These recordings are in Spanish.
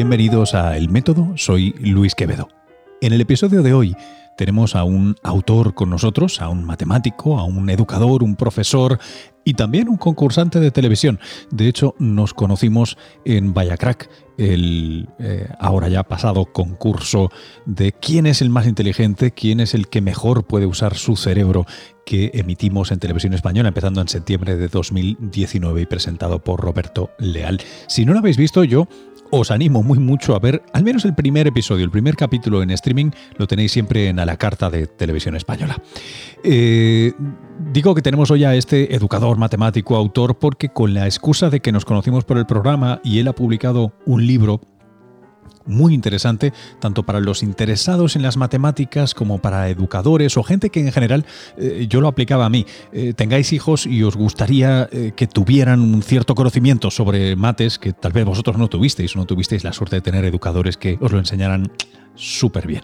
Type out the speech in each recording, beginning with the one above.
Bienvenidos a El Método, soy Luis Quevedo. En el episodio de hoy tenemos a un autor con nosotros, a un matemático, a un educador, un profesor y también un concursante de televisión. De hecho, nos conocimos en Vallacrack, el eh, ahora ya pasado concurso de quién es el más inteligente, quién es el que mejor puede usar su cerebro que emitimos en televisión española empezando en septiembre de 2019 y presentado por Roberto Leal. Si no lo habéis visto, yo os animo muy mucho a ver al menos el primer episodio, el primer capítulo en streaming, lo tenéis siempre en a la carta de televisión española. Eh, digo que tenemos hoy a este educador, matemático, autor, porque con la excusa de que nos conocimos por el programa y él ha publicado un libro muy interesante, tanto para los interesados en las matemáticas como para educadores o gente que en general, eh, yo lo aplicaba a mí, eh, tengáis hijos y os gustaría eh, que tuvieran un cierto conocimiento sobre mates que tal vez vosotros no tuvisteis no tuvisteis la suerte de tener educadores que os lo enseñaran súper bien.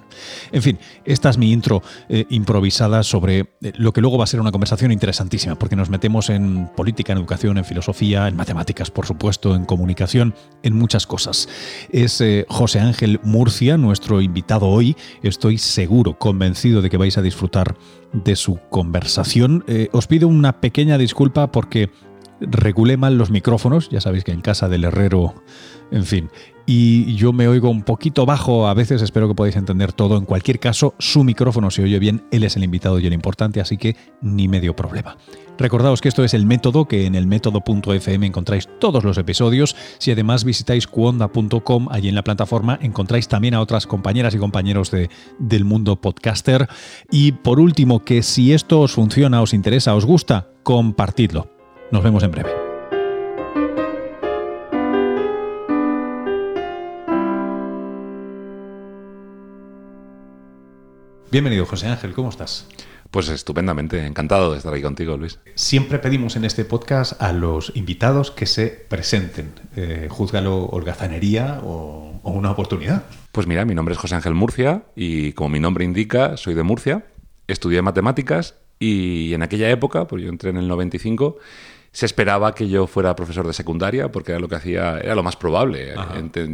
En fin, esta es mi intro eh, improvisada sobre eh, lo que luego va a ser una conversación interesantísima, porque nos metemos en política, en educación, en filosofía, en matemáticas, por supuesto, en comunicación, en muchas cosas. Es eh, José Ángel Murcia, nuestro invitado hoy. Estoy seguro, convencido de que vais a disfrutar de su conversación. os pido una pequeña disculpa porque regulé mal los micrófonos, ya sabéis que en casa del herrero, en fin, y yo me oigo un poquito bajo a veces, espero que podáis entender todo. En cualquier caso, su micrófono se oye bien, él es el invitado y el importante, así que ni medio problema. Recordaos que esto es el método, que en el método.fm encontráis todos los episodios. Si además visitáis cuonda.com, allí en la plataforma encontráis también a otras compañeras y compañeros de, del mundo podcaster. Y por último, que si esto os funciona, os interesa, os gusta, compartidlo. Nos vemos en breve. Bienvenido, José Ángel, ¿cómo estás? Pues estupendamente, encantado de estar ahí contigo, Luis. Siempre pedimos en este podcast a los invitados que se presenten. Eh, júzgalo holgazanería o, o una oportunidad. Pues mira, mi nombre es José Ángel Murcia y como mi nombre indica, soy de Murcia. Estudié matemáticas y en aquella época, pues yo entré en el 95, se esperaba que yo fuera profesor de secundaria porque era lo que hacía, era lo más probable,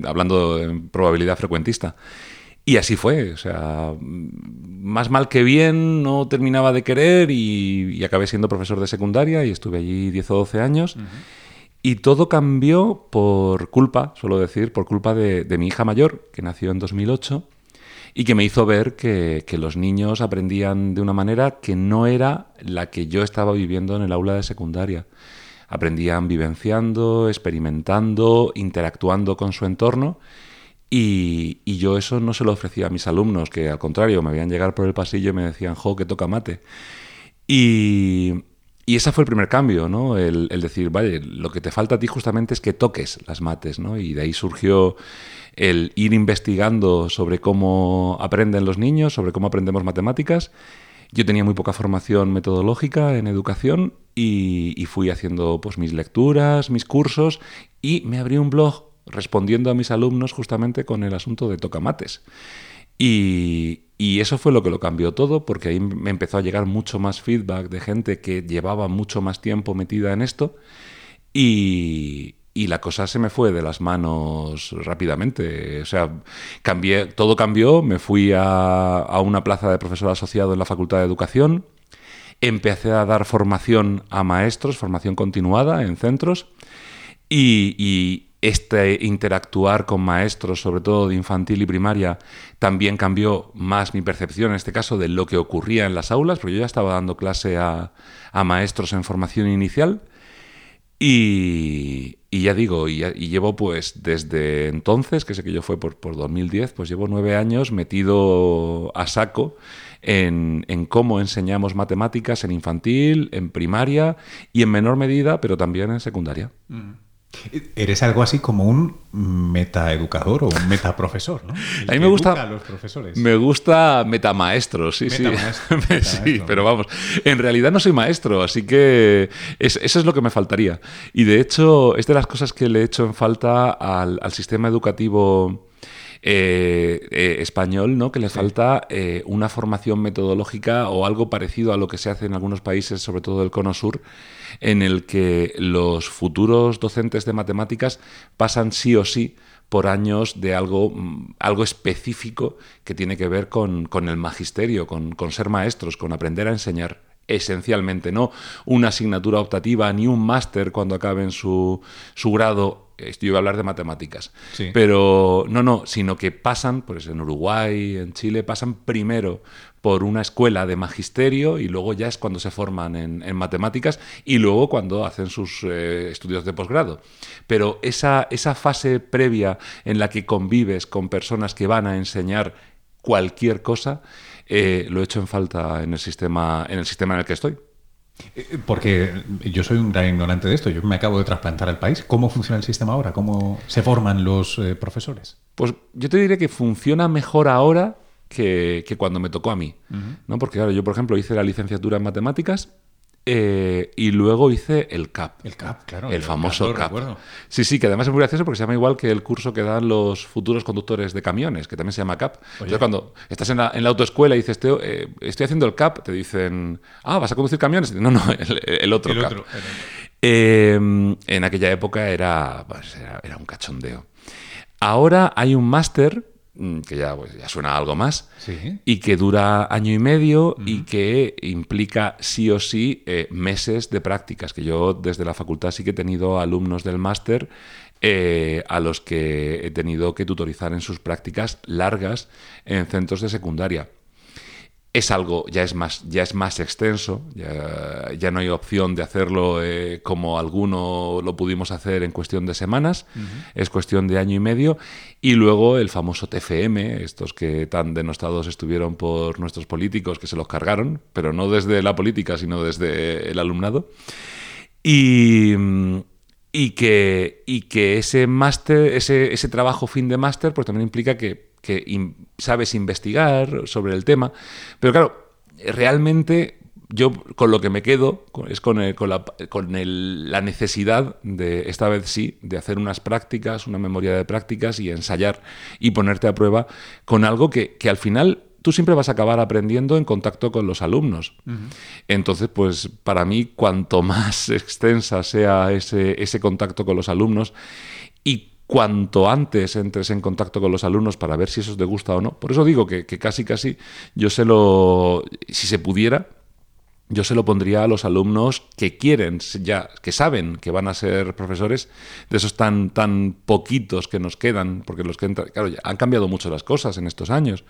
hablando en probabilidad frecuentista. Y así fue, o sea, más mal que bien, no terminaba de querer y, acabé siendo profesor de secundaria y estuve allí 10 o 12 años. Y todo cambió por culpa, suelo decir, por culpa de, mi hija mayor, que nació en 2008 y que me hizo ver que, que, los niños aprendían de una manera que no era la que yo estaba viviendo en el aula de secundaria. Aprendían vivenciando, experimentando, interactuando con su entorno y, yo eso no se lo ofrecía a mis alumnos, que al contrario me veían llegar por el pasillo y me decían, jo, que toca mate. Y, y ese fue el primer cambio, ¿no? El, decir, vale, lo que te falta a ti justamente es que toques las mates, ¿no? Y de ahí surgió el ir investigando sobre cómo aprenden los niños, sobre cómo aprendemos matemáticas. Yo tenía muy poca formación metodológica en educación y, fui haciendo pues, mis lecturas, mis cursos y me abrí un blog respondiendo a mis alumnos justamente con el asunto de tocamates. Y, y eso fue lo que lo cambió todo, porque ahí me empezó a llegar mucho más feedback de gente que llevaba mucho más tiempo metida en esto. Y, y la cosa se me fue de las manos rápidamente. O sea, cambié, todo cambió, me fui a, a, una plaza de profesor asociado en la Facultad de Educación, empecé a dar formación a maestros, formación continuada en centros, y, y este interactuar con maestros, sobre todo de infantil y primaria, también cambió más mi percepción, en este caso, de lo que ocurría en las aulas, porque yo ya estaba dando clase a, maestros en formación inicial. Y, ya digo, y, llevo pues desde entonces, que sé que yo fue por, por 2010, pues llevo nueve años metido a saco en, cómo enseñamos matemáticas en infantil, en primaria y en menor medida, pero también en secundaria. Mm. Eres algo así como un metaeducador o un metaprofesor, ¿no? a mí me gusta a los profesores. Me gusta metamaestro, sí, sí. sí, pero vamos, en realidad no soy maestro, así que eso es lo que me faltaría. Y de hecho, es de las cosas que le he hecho en falta al, sistema educativo eh, eh, español, ¿no? Que le falta eh, una formación metodológica o algo parecido a lo que se hace en algunos países, sobre todo del Cono Sur, en el que los futuros docentes de matemáticas pasan sí o sí por años de algo, mm, algo específico que tiene que ver con, el magisterio, con, con ser maestros, con aprender a enseñar esencialmente, no una asignatura optativa ni un máster cuando acaben su, su grado yo iba a hablar de matemáticas. Pero no, no, sino que pasan, pues en Uruguay, en Chile, pasan primero por una escuela de magisterio y luego ya es cuando se forman en, matemáticas y luego cuando hacen sus eh, estudios de posgrado. Pero esa, esa fase previa en la que convives con personas que van a enseñar cualquier cosa, eh, lo he hecho en falta en el sistema en el sistema en el que estoy. Eh, porque yo soy un gran ignorante de esto, yo me acabo de trasplantar al país. ¿Cómo funciona el sistema ahora? ¿Cómo se forman los eh, profesores? Pues yo te diré que funciona mejor ahora que, cuando me tocó a mí. ¿no? Porque claro, yo por ejemplo hice la licenciatura en matemáticas eh, y luego hice el CAP. El CAP, claro. El, famoso CAP. Sí, sí, que además es muy gracioso porque se llama igual que el curso que dan los futuros conductores de camiones, que también se llama CAP. Entonces, cuando estás en la, en la autoescuela y dices, Teo, eh, estoy haciendo el CAP, te dicen, ah, ¿vas a conducir camiones? No, no, el, otro CAP. Em, en aquella época era, pues, era, era un cachondeo. Ahora hay un máster que ya, pues, ya suena algo más, y que dura año y medio y que implica sí o sí eh, meses de prácticas, que yo desde la facultad sí que he tenido alumnos del máster eh, a los que he tenido que tutorizar en sus prácticas largas en centros de secundaria es algo, ya es más, ya es más extenso, ya, no hay opción de hacerlo eh, como alguno lo pudimos hacer en cuestión de semanas, es cuestión de año y medio, y luego el famoso TFM, estos que tan denostados estuvieron por nuestros políticos que se los cargaron, pero no desde la política, sino desde el alumnado. Y, y que, y que ese máster, ese, ese trabajo fin de máster, pues también implica que que sabes investigar sobre el tema, pero claro, realmente yo con lo que me quedo es con, con, la, con la, necesidad de, esta vez sí, de hacer unas prácticas, una memoria de prácticas y ensayar y ponerte a prueba con algo que, que al final tú siempre vas a acabar aprendiendo en contacto con los alumnos. Entonces, pues para mí, cuanto más extensa sea ese, ese contacto con los alumnos y cuanto antes entres en contacto con los alumnos para ver si eso te gusta o no. Por eso digo que, casi, casi yo se lo, si se pudiera, yo se lo pondría a los alumnos que quieren, ya, que saben que van a ser profesores, de esos tan, tan poquitos que nos quedan, porque los que entran, claro, han cambiado mucho las cosas en estos años.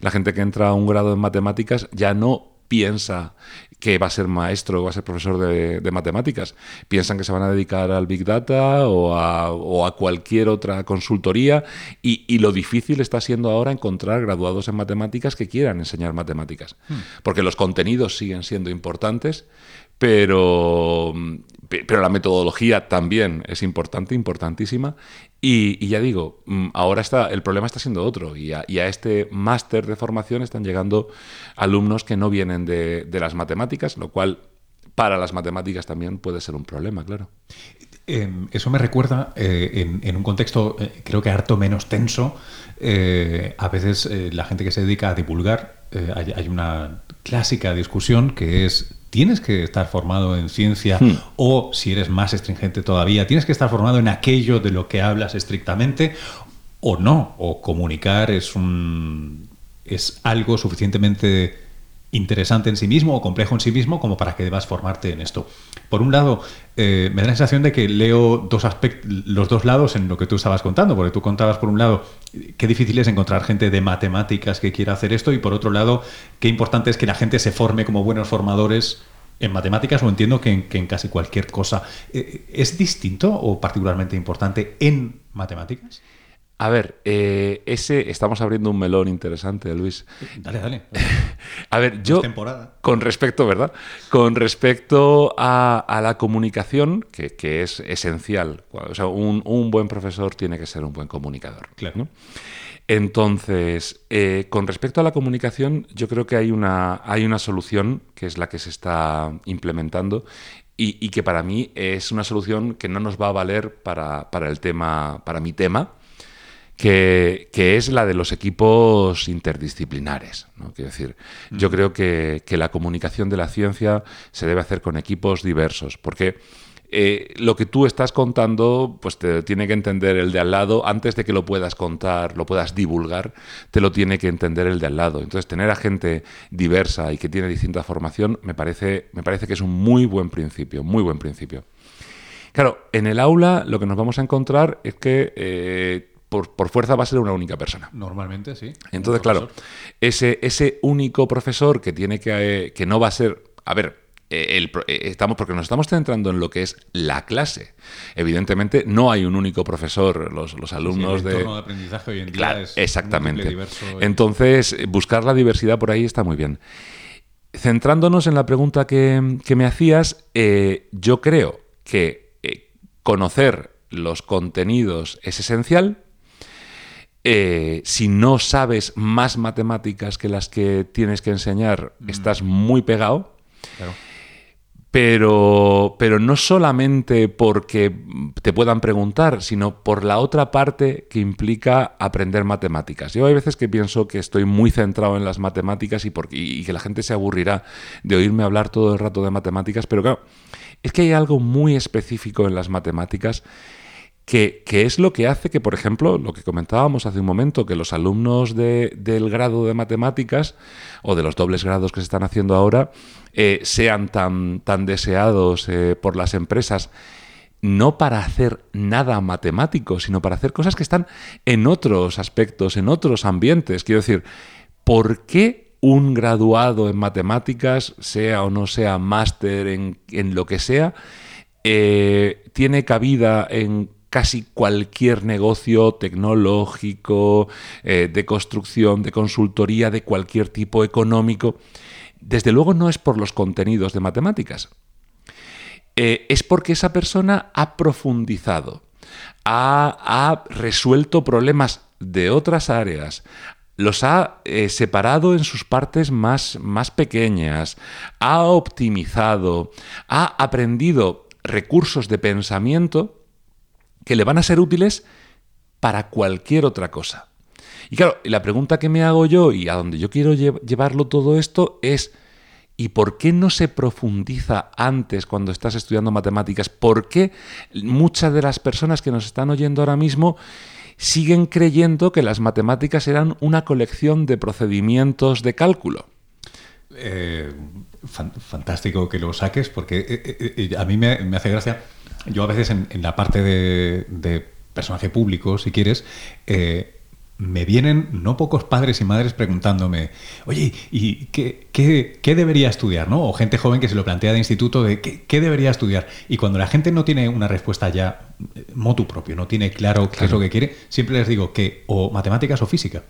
La gente que entra a un grado en matemáticas ya no piensa que va a ser maestro o va a ser profesor de, matemáticas. Piensan que se van a dedicar al Big Data o a, cualquier otra consultoría y, lo difícil está siendo ahora encontrar graduados en matemáticas que quieran enseñar matemáticas. Hmm. Porque los contenidos siguen siendo importantes, pero, pero la metodología también es importante, importantísima. Y, ya digo, mm, ahora está, el problema está siendo otro. Y a, este máster de formación están llegando alumnos que no vienen de, las matemáticas, lo cual para las matemáticas también puede ser un problema, claro. Em, eso me recuerda, eh, en, un contexto eh, creo que harto menos tenso, eh, a veces la gente que se dedica a divulgar, hay, una clásica discusión que es tienes que estar formado en ciencia hmm. o, si eres más estringente todavía, tienes que estar formado en aquello de lo que hablas estrictamente o no, o comunicar es un es algo suficientemente interesante en sí mismo o complejo en sí mismo como para que debas formarte en esto. Por un lado, eh, me da la sensación de que leo dos los dos lados en lo que tú estabas contando, porque tú contabas por un lado qué difícil es encontrar gente de matemáticas que quiera hacer esto y por otro lado qué importante es que la gente se forme como buenos formadores en matemáticas o entiendo que en, casi cualquier cosa. Eh, ¿Es distinto o particularmente importante en matemáticas? A ver, eh, ese estamos abriendo un melón interesante, Luis. Dale, dale. a ver, yo con respecto, ¿verdad? Con respecto a, la comunicación, que, es esencial. O sea, un, buen profesor tiene que ser un buen comunicador. Claro. Entonces, eh, con respecto a la comunicación, yo creo que hay una, hay una solución que es la que se está implementando y, que para mí es una solución que no nos va a valer para, para el tema, para mi tema que, es la de los equipos interdisciplinares. Quiero decir, yo mm. creo que, que la comunicación de la ciencia se debe hacer con equipos diversos, porque eh, lo que tú estás contando, pues te tiene que entender el de al lado, antes de que lo puedas contar, lo puedas divulgar, te lo tiene que entender el de al lado. Entonces, tener a gente diversa y que tiene distinta formación, me parece, me parece que es un muy buen principio, muy buen principio. Claro, en el aula lo que nos vamos a encontrar es que eh, por, fuerza va a ser una única persona. Normalmente, sí. Entonces, claro, ese, ese único profesor que tiene que, que no va a ser. A ver, eh, eh, estamos, porque nos estamos centrando en lo que es la clase. Evidentemente, no hay un único profesor, los, alumnos de. de aprendizaje hoy en día exactamente. Entonces, buscar la diversidad por ahí está muy bien. Centrándonos en la pregunta que, me hacías, eh, yo creo que conocer los contenidos es esencial. Si no sabes más matemáticas que las que tienes que enseñar, mm. estás muy pegado. Claro pero, pero no solamente porque te puedan preguntar, sino por la otra parte que implica aprender matemáticas. Yo hay veces que pienso que estoy muy centrado en las matemáticas y, y que la gente se aburrirá de oírme hablar todo el rato de matemáticas, pero claro, es que hay algo muy específico en las matemáticas que, es lo que hace que, por ejemplo, lo que comentábamos hace un momento, que los alumnos del grado de matemáticas o de los dobles grados que se están haciendo ahora eh, sean tan, tan deseados eh, por las empresas no para hacer nada matemático, sino para hacer cosas que están en otros aspectos, en otros ambientes. Quiero decir, ¿por qué un graduado en matemáticas, sea o no sea máster en, lo que sea, eh, tiene cabida en casi cualquier negocio tecnológico, eh, de construcción, de consultoría, de cualquier tipo económico. Desde luego no es por los contenidos de matemáticas. Eh, es porque esa persona ha profundizado, ha, resuelto problemas de otras áreas, los ha eh, separado en sus partes más, más pequeñas, ha optimizado, ha aprendido recursos de pensamiento que le van a ser útiles para cualquier otra cosa. Y claro, la pregunta que me hago yo y a donde yo quiero llevarlo todo esto es, ¿y por qué no se profundiza antes cuando estás estudiando matemáticas? ¿Por qué muchas de las personas que nos están oyendo ahora mismo siguen creyendo que las matemáticas eran una colección de procedimientos de cálculo? Eh, fantástico que lo saques porque eh, eh, a mí me hace gracia yo a veces en, la parte de, personaje público, si quieres, eh, me vienen no pocos padres y madres preguntándome, oye, ¿y qué, qué, debería estudiar? ¿no? O gente joven que se lo plantea de instituto de ¿qué, debería estudiar. Y cuando la gente no tiene una respuesta ya eh, motu propio, no tiene claro, qué es lo que quiere, siempre les digo que o matemáticas o física.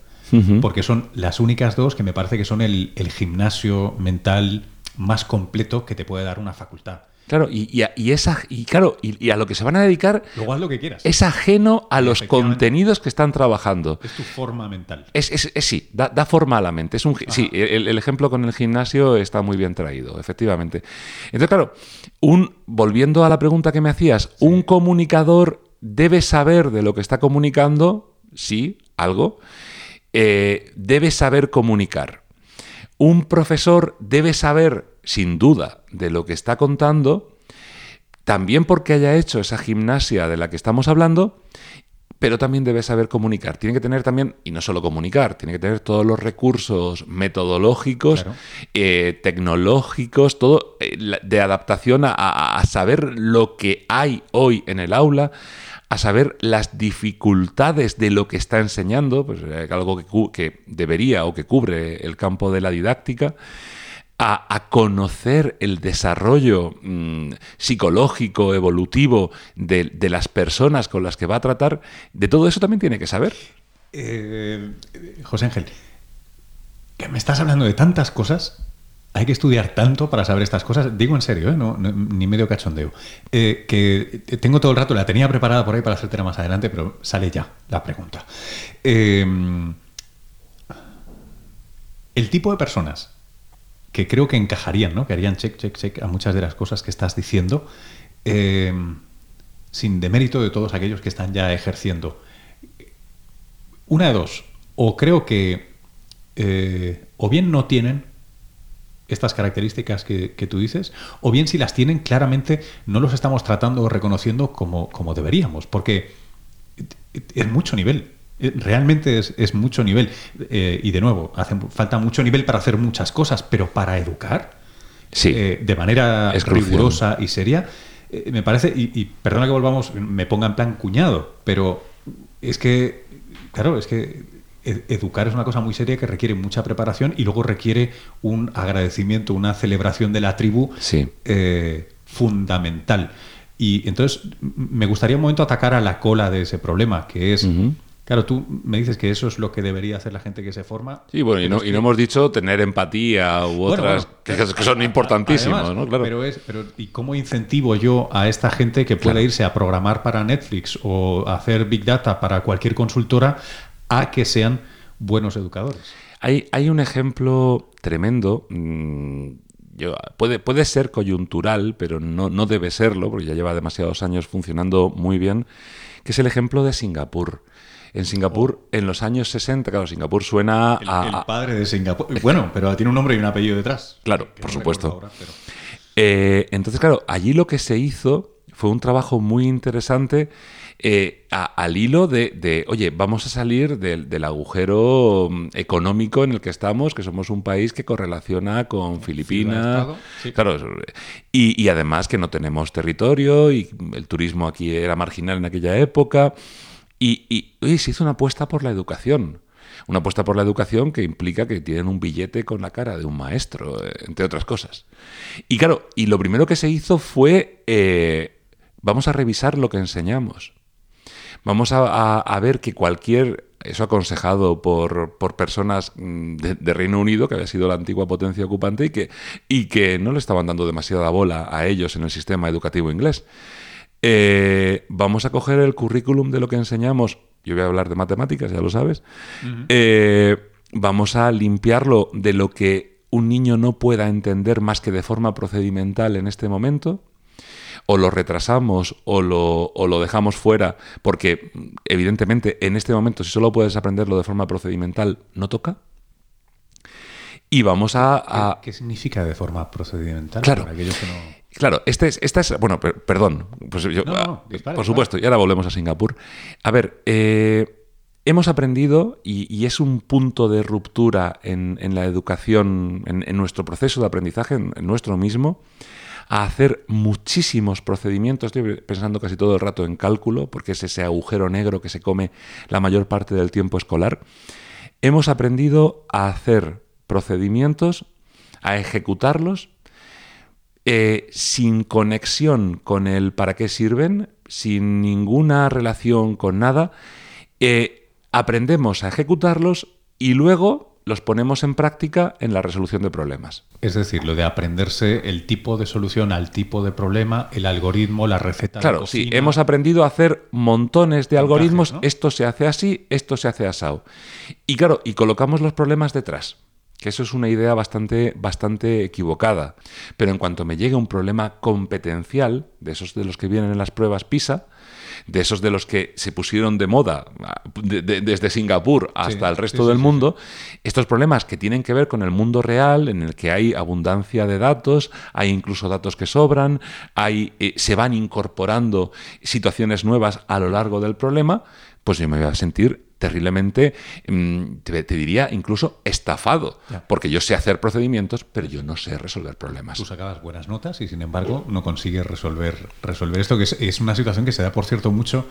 Porque son las únicas dos que me parece que son el, el gimnasio mental más completo que te puede dar una facultad. Claro, y, esa, y claro, y, a lo que se van a dedicar Luego haz lo que quieras. es ajeno a los contenidos que están trabajando. Es tu forma mental. Es, sí, da, forma a la mente. Es un, sí, el, ejemplo con el gimnasio está muy bien traído, efectivamente. Entonces, claro, un, volviendo a la pregunta que me hacías, ¿un comunicador debe saber de lo que está comunicando? Sí, algo. Eh, debe saber comunicar. Un profesor debe saber sin duda, de lo que está contando, también porque haya hecho esa gimnasia de la que estamos hablando, pero también debe saber comunicar. Tiene que tener también, y no solo comunicar, tiene que tener todos los recursos metodológicos, eh, tecnológicos, todo eh, de adaptación a, saber lo que hay hoy en el aula, a saber las dificultades de lo que está enseñando, pues eh, algo que, que debería o que cubre el campo de la didáctica a, conocer el desarrollo mm, psicológico, evolutivo de, las personas con las que va a tratar, de todo eso también tiene que saber. Eh, José Ángel, que me estás hablando de tantas cosas, hay que estudiar tanto para saber estas cosas. Digo en serio, ¿eh? no, ni medio cachondeo. Eh, que tengo todo el rato, la tenía preparada por ahí para hacértela más adelante, pero sale ya la pregunta. el tipo de personas que creo que encajarían, ¿no? que harían check, check, check a muchas de las cosas que estás diciendo, eh, sin demérito de todos aquellos que están ya ejerciendo. una de dos. O creo que eh, o bien no tienen estas características que, tú dices, o bien si las tienen, claramente no los estamos tratando o reconociendo como, como deberíamos, porque es mucho nivel. Realmente es, mucho nivel. Eh, y de nuevo, hace falta mucho nivel para hacer muchas cosas, pero para educar sí, eh, de manera rigurosa y seria, eh, me parece, y, y, perdona que volvamos, me ponga en plan cuñado, pero es que, claro, es que educar es una cosa muy seria que requiere mucha preparación y luego requiere un agradecimiento, una celebración de la tribu eh, fundamental. Y entonces me gustaría un momento atacar a la cola de ese problema, que es... Claro, tú me dices que eso es lo que debería hacer la gente que se forma. Sí, bueno, y no, y no hemos dicho tener empatía u otras que, son importantísimas, ¿no? Claro. Pero es, pero ¿y cómo incentivo yo a esta gente que pueda irse a programar para Netflix o hacer Big Data para cualquier consultora a que sean buenos educadores. Hay, hay un ejemplo tremendo. Mm, puede, puede ser coyuntural, pero no, no debe serlo, porque ya lleva demasiados años funcionando muy bien, que es el ejemplo de Singapur. En Singapur, oh. en los años 60, claro, Singapur suena a... El padre de Singapur. Bueno, pero tiene un nombre y un apellido detrás. Claro, por supuesto. Eh, entonces, claro, allí lo que se hizo fue un trabajo muy interesante eh, al hilo de, oye, vamos a salir del, agujero mm, económico en el que estamos, que somos un país que correlaciona con Filipinas. Claro, y, además que no tenemos territorio y el turismo aquí era marginal en aquella época. Y, se hizo una apuesta por la educación. Una apuesta por la educación que implica que tienen un billete con la cara de un maestro, eh, entre otras cosas. Y claro, y lo primero que se hizo fue, eh, vamos a revisar lo que enseñamos. Vamos a, ver que cualquier eso aconsejado por, por personas mm, de, Reino Unido, que había sido la antigua potencia ocupante y que, y que no le estaban dando demasiada bola a ellos en el sistema educativo inglés. Eh, vamos a coger el currículum de lo que enseñamos. Yo voy a hablar de matemáticas, ya lo sabes. Eh, vamos a limpiarlo de lo que un niño no pueda entender más que de forma procedimental en este momento o lo retrasamos o lo, o lo dejamos fuera, porque evidentemente en este momento si solo puedes aprenderlo de forma procedimental, no toca. Y vamos a... ¿Qué, significa de forma procedimental? Claro. Claro, este es, esta es, bueno, perdón, pues ah, por supuesto, y ahora volvemos a Singapur. A ver, eh, hemos aprendido, y, es un punto de ruptura en, la educación, en, nuestro proceso de aprendizaje, en nuestro mismo, a hacer muchísimos procedimientos, estoy pensando casi todo el rato en cálculo, porque es ese agujero negro que se come la mayor parte del tiempo escolar, hemos aprendido a hacer procedimientos, a ejecutarlos, eh, sin conexión con el para qué sirven, sin ninguna relación con nada, eh, aprendemos a ejecutarlos y luego los ponemos en práctica en la resolución de problemas. Es decir, lo de aprenderse el tipo de solución al tipo de problema, el algoritmo, la receta. Claro, sí, hemos aprendido a hacer montones de algoritmos, esto se hace así, esto se hace asado. Y claro, y colocamos los problemas detrás que eso es una idea bastante, bastante equivocada. Pero en cuanto me llegue un problema competencial, de esos de los que vienen en las pruebas PISA, de esos de los que se pusieron de moda desde Singapur hasta el resto del mundo, estos problemas que tienen que ver con el mundo real, en el que hay abundancia de datos, hay incluso datos que sobran, hay, eh, se van incorporando situaciones nuevas a lo largo del problema, pues yo me voy a sentir terriblemente, mm, te, diría incluso estafado, porque yo sé hacer procedimientos, pero yo no sé resolver problemas. Tú sacabas buenas notas y sin embargo no consigues resolver, resolver esto, que es, una situación que se da, por cierto, mucho,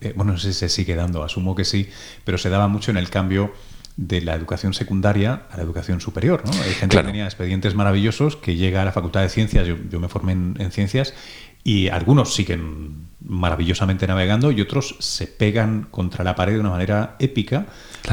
eh, bueno, no sé si se sigue dando, asumo que sí, pero se daba mucho en el cambio de la educación secundaria a la educación superior. ¿no? Hay gente que tenía expedientes maravillosos que llega a la Facultad de Ciencias, yo, me formé en, ciencias, y algunos siguen maravillosamente navegando y otros se pegan contra la pared de una manera épica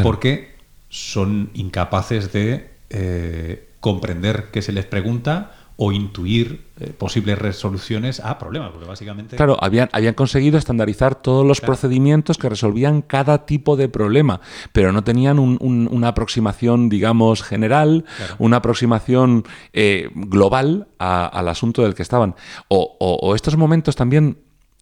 porque son incapaces de eh, comprender qué se les pregunta o intuir eh, posibles resoluciones a problemas, porque básicamente... Claro, habían, habían conseguido estandarizar todos los procedimientos que resolvían cada tipo de problema, pero no tenían una aproximación, digamos, general, una aproximación eh, global al asunto del que estaban. O, o estos momentos también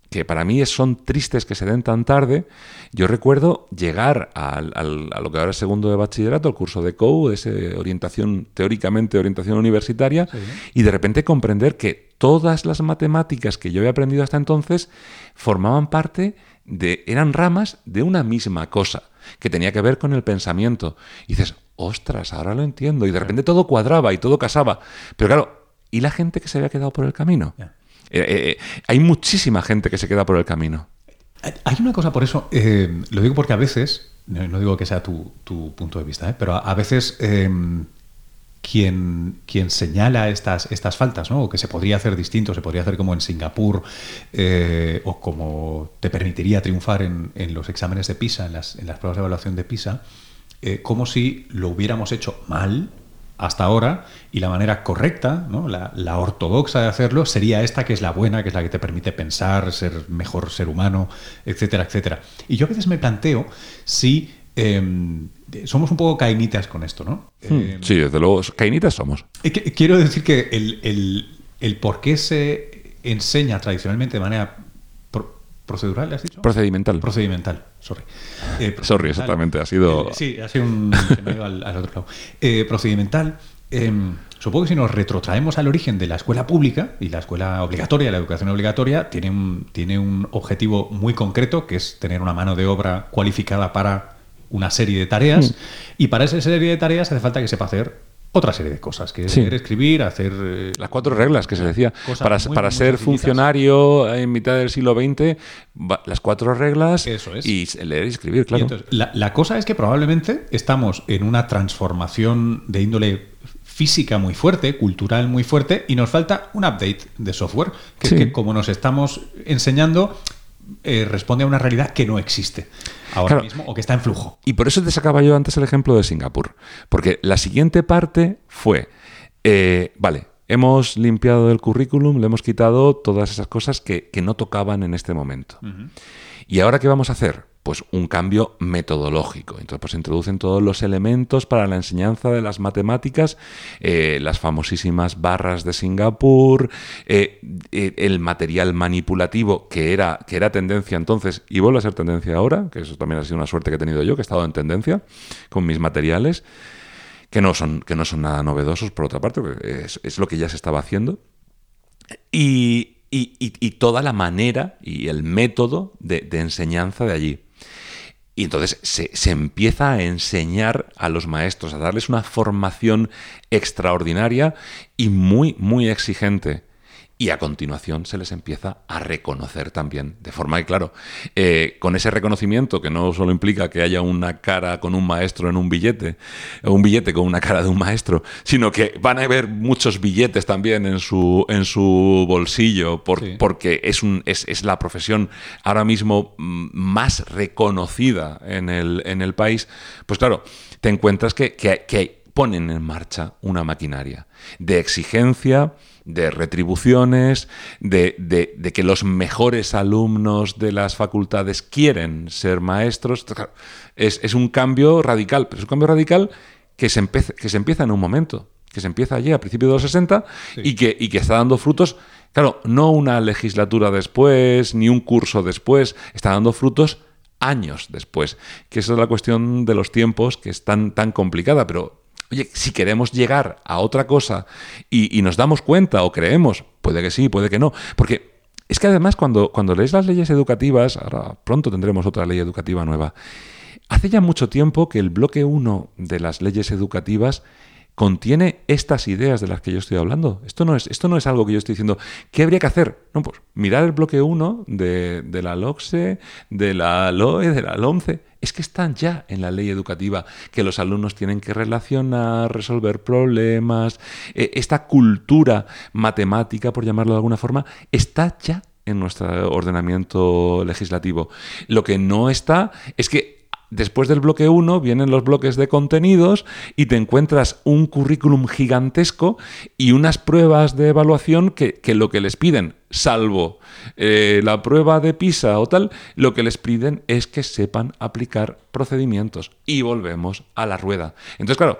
que para mí son tristes que se den tan tarde, yo recuerdo llegar al, a lo que ahora es segundo de bachillerato, el curso de COU, ese orientación, teóricamente orientación universitaria, y de repente comprender que todas las matemáticas que yo había aprendido hasta entonces formaban parte de, eran ramas de una misma cosa, que tenía que ver con el pensamiento. Y dices, ostras, ahora lo entiendo. Y de repente todo cuadraba y todo casaba. Pero claro, ¿y la gente que se había quedado por el camino? Eh, eh, hay muchísima gente que se queda por el camino. Hay una cosa, por eso, lo digo porque a veces, no, digo que sea tu, punto de vista, pero a, veces em, quien, quien señala estas, estas faltas, ¿no? o que se podría hacer distinto, se podría hacer como en Singapur, o como te permitiría triunfar en, los exámenes de PISA, en las pruebas de evaluación de PISA, como si lo hubiéramos hecho mal hasta ahora y la manera correcta, ¿no? la, ortodoxa de hacerlo sería esta que es la buena, que es la que te permite pensar, ser mejor ser humano, etcétera, etcétera. Y yo a veces me planteo si em, somos un poco cainitas con esto, ¿no? Hmm. Em, sí, desde luego, cainitas somos. Quiero decir que el, el por qué se enseña tradicionalmente de manera procedural, ¿has dicho? Procedimental. Procedimental, sorry. Eh, sorry, exactamente, ha sido... Eh, sí, ha sido un... se me al, otro lado. Eh, procedimental, em, supongo que si nos retrotraemos al origen de la escuela pública y la escuela obligatoria, la educación obligatoria, tiene un, tiene un objetivo muy concreto, que es tener una mano de obra cualificada para una serie de tareas, mm. y para esa serie de tareas hace falta que sepa hacer otra serie de cosas, que es leer, escribir, hacer... Eh, Las cuatro reglas que se decía. Para, para ser funcionario en mitad del siglo XX, las cuatro reglas y leer y escribir, claro. la, cosa es que probablemente estamos en una transformación de índole física muy fuerte, cultural muy fuerte, y nos falta un update de software, que es que como nos estamos enseñando, eh, responde a una realidad que no existe ahora mismo o que está en flujo. Y por eso te sacaba yo antes el ejemplo de Singapur. Porque la siguiente parte fue, eh, vale, hemos limpiado el currículum, le hemos quitado todas esas cosas que, no tocaban en este momento. ¿Y ahora qué vamos a hacer? Pues un cambio metodológico. Entonces, pues se introducen todos los elementos para la enseñanza de las matemáticas, eh, las famosísimas barras de Singapur, eh, eh, el material manipulativo que era, que era tendencia entonces y vuelve a ser tendencia ahora, que eso también ha sido una suerte que he tenido yo, que he estado en tendencia con mis materiales, que no son, que no son nada novedosos, por otra parte, es, lo que ya se estaba haciendo. Y, toda la manera y el método de enseñanza de allí. Y entonces se, empieza a enseñar a los maestros, a darles una formación extraordinaria y muy, muy exigente y a continuación se les empieza a reconocer también, de forma que, claro, eh, con ese reconocimiento que no solo implica que haya una cara con un maestro en un billete, o un billete con una cara de un maestro, sino que van a haber muchos billetes también en su, en su bolsillo, porque es, un, es, la profesión ahora mismo mm, más reconocida en el, en el país, pues claro, te encuentras que, que ponen en marcha una maquinaria de exigencia, de retribuciones, de, que los mejores alumnos de las facultades quieren ser maestros. Es, un cambio radical, pero es un cambio radical que se, que se empieza en un momento, que se empieza allí a principios de los 60 y, que, y que está dando frutos. Claro, no una legislatura después, ni un curso después, está dando frutos años después. Que esa es la cuestión de los tiempos, que es tan, tan complicada, pero Oye, si queremos llegar a otra cosa y, nos damos cuenta o creemos, puede que sí, puede que no, porque es que además cuando, cuando lees las leyes educativas, ahora pronto tendremos otra ley educativa nueva, hace ya mucho tiempo que el bloque 1 de las leyes educativas contiene estas ideas de las que yo estoy hablando. Esto no es, esto no es algo que yo estoy diciendo. ¿Qué habría que hacer? No, pues mirar el bloque 1 de, de, la LOCSE, de la LOE, de la LOMCE. Es que están ya en la ley educativa, que los alumnos tienen que relacionar, resolver problemas. E, esta cultura matemática, por llamarlo de alguna forma, está ya en nuestro ordenamiento legislativo. Lo que no está es que Después del bloque 1 vienen los bloques de contenidos y te encuentras un currículum gigantesco y unas pruebas de evaluación que, lo que les piden, salvo eh, la prueba de PISA o tal, lo que les piden es que sepan aplicar procedimientos. Y volvemos a la rueda. Entonces, claro,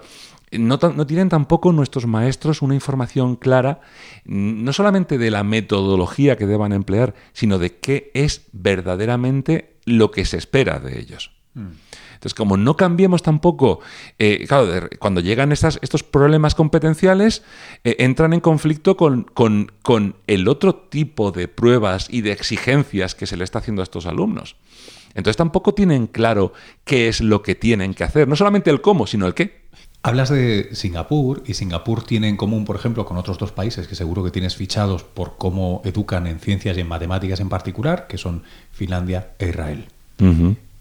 no, tienen tampoco nuestros maestros una información clara, no solamente de la metodología que deban emplear, sino de qué es verdaderamente lo que se espera de ellos. Entonces, como no cambiemos tampoco, eh, claro, cuando llegan estas, estos problemas competenciales, eh, entran en conflicto con, con, el otro tipo de pruebas y de exigencias que se le está haciendo a estos alumnos. Entonces tampoco tienen claro qué es lo que tienen que hacer, no solamente el cómo, sino el qué. Hablas de Singapur y Singapur tiene en común, por ejemplo, con otros dos países que seguro que tienes fichados por cómo educan en ciencias y en matemáticas en particular, que son Finlandia e Israel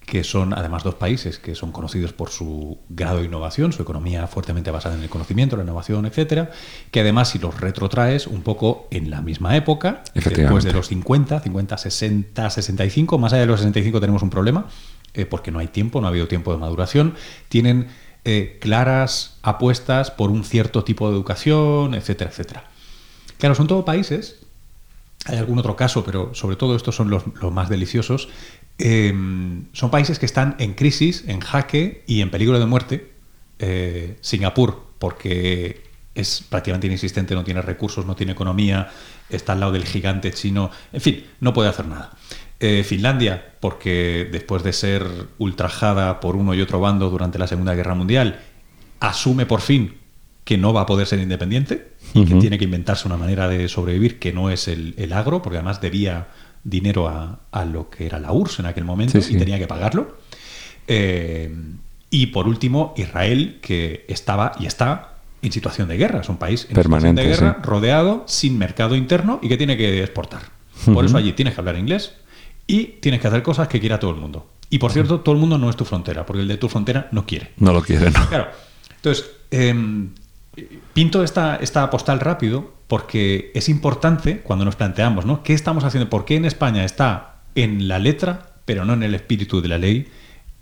que son además dos países que son conocidos por su grado de innovación, su economía fuertemente basada en el conocimiento, la innovación, etcétera, que además si los retrotraes un poco en la misma época, después de los 50, 50, 60, 65, más allá de los 65 tenemos un problema, eh, porque no hay tiempo, no ha habido tiempo de maduración, tienen eh, claras apuestas por un cierto tipo de educación, etcétera, etcétera. Claro, son todos países hay algún otro caso, pero sobre todo estos son los, los más deliciosos, Em, son países que están en crisis, en jaque y en peligro de muerte. Eh, Singapur, porque es prácticamente inexistente, no tiene recursos, no tiene economía, está al lado del gigante chino, en fin, no puede hacer nada. Eh, Finlandia, porque después de ser ultrajada por uno y otro bando durante la Segunda Guerra Mundial, asume por fin que no va a poder ser independiente y que tiene que inventarse una manera de sobrevivir que no es el, el agro, porque además debía dinero a, lo que era la URSS en aquel momento y tenía que pagarlo. Eh, y por último, Israel, que estaba y está en situación de guerra. Es un país en Permanente, situación de guerra, rodeado, sin mercado interno y que tiene que exportar. Por eso allí tienes que hablar inglés y tienes que hacer cosas que quiera todo el mundo. Y por cierto, todo el mundo no es tu frontera, porque el de tu frontera no quiere. No lo quiere, ¿no? Claro. Entonces, em, pinto esta, esta postal rápido porque es importante cuando nos planteamos, ¿no? ¿Qué estamos haciendo? ¿Por qué en España está en la letra, pero no en el espíritu de la ley,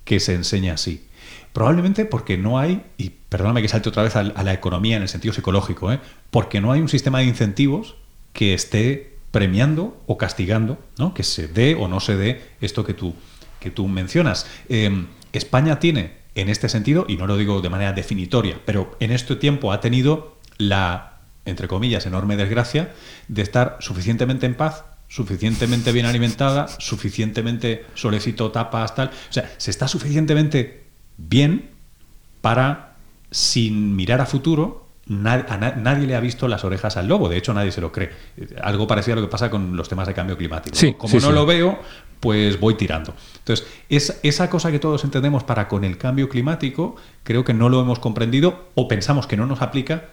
que se enseña así? Probablemente porque no hay, y perdóname que salte otra vez a, la economía en el sentido psicológico, ¿eh? porque no hay un sistema de incentivos que esté premiando o castigando, ¿no? que se dé o no se dé esto que tú, que tú mencionas. Em, España tiene en este sentido, y no lo digo de manera definitoria, pero en este tiempo ha tenido la, entre comillas, enorme desgracia de estar suficientemente en paz, suficientemente bien alimentada, suficientemente solecito, tapas, tal. O sea, se está suficientemente bien para, sin mirar a futuro, nadie le ha visto las orejas al lobo, de hecho nadie se lo cree. Algo parecido a lo que pasa con los temas de cambio climático. Como no lo veo, pues voy tirando. Entonces, es, esa cosa que todos entendemos para con el cambio climático, creo que no lo hemos comprendido o pensamos que no nos aplica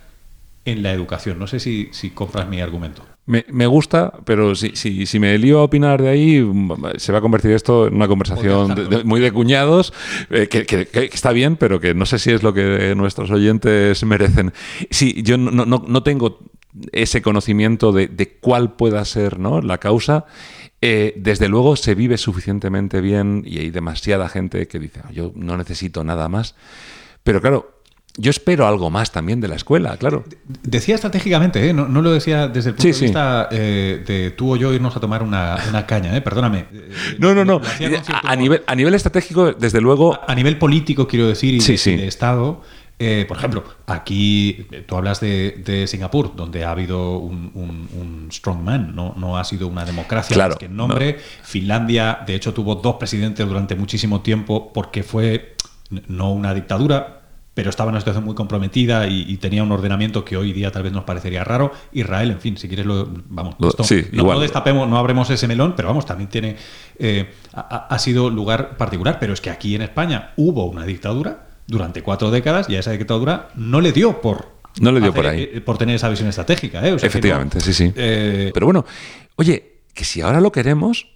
en la educación. No sé si, si compras mi argumento. Me, gusta, pero si, si, me lío a opinar de ahí, se va a convertir esto en una conversación muy de cuñados, eh, que, está bien, pero que no sé si es lo que nuestros oyentes merecen. Sí, yo no, no, no tengo ese conocimiento de, de, cuál pueda ser ¿no? la causa. Eh, desde luego se vive suficientemente bien y hay demasiada gente que dice, yo no necesito nada más. Pero claro, yo espero algo más también de la escuela, claro. Decía estratégicamente, ¿eh? no, lo decía desde el punto de vista eh, de tú o yo irnos a tomar una, caña, ¿eh? perdóname. No, no, no. A, nivel, a nivel estratégico, desde luego. A, nivel político, quiero decir, y de, Estado. por ejemplo, aquí tú hablas de, Singapur, donde ha habido un, un, strongman, no, no ha sido una democracia claro, que en nombre. Finlandia, de hecho, tuvo dos presidentes durante muchísimo tiempo porque fue no una dictadura, pero estaba en una situación muy comprometida y, tenía un ordenamiento que hoy día tal vez nos parecería raro. Israel, en fin, si quieres lo vamos, no, destapemos, no abremos ese melón, pero vamos, también tiene eh, ha, sido lugar particular, pero es que aquí en España hubo una dictadura durante cuatro décadas y a esa dictadura no le dio por no le dio por ahí. Eh, por tener esa visión estratégica. ¿eh? Efectivamente, sí, sí. Pero bueno, oye, que si ahora lo queremos,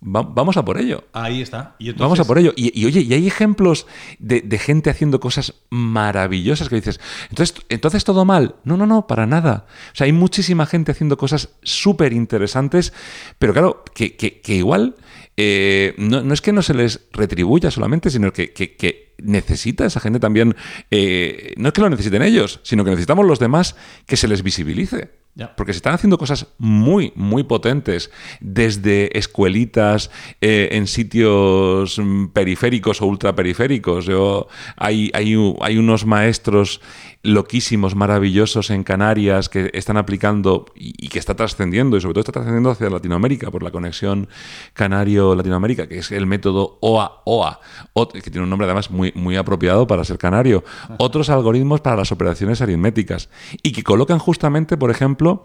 vamos a por ello. Ahí está. Vamos a por ello. Y, oye, y hay ejemplos de, gente haciendo cosas maravillosas que dices, entonces, entonces todo mal. No, no, no, para nada. O sea, hay muchísima gente haciendo cosas súper interesantes, pero claro, que, igual eh, no, es que no se les retribuya solamente, sino que, necesita esa gente también, eh, no es que lo necesiten ellos, sino que necesitamos los demás que se les visibilice. Porque se están haciendo cosas muy, muy potentes desde escuelitas eh, en sitios mm, periféricos o ultraperiféricos. Yo, hay, hay, hay unos maestros loquísimos, maravillosos en Canarias que están aplicando y, que está trascendiendo, y sobre todo está trascendiendo hacia Latinoamérica por la conexión canario-Latinoamérica, que es el método OA-OA, que tiene un nombre además muy, muy apropiado para ser canario. Otros algoritmos para las operaciones aritméticas y que colocan justamente, por ejemplo,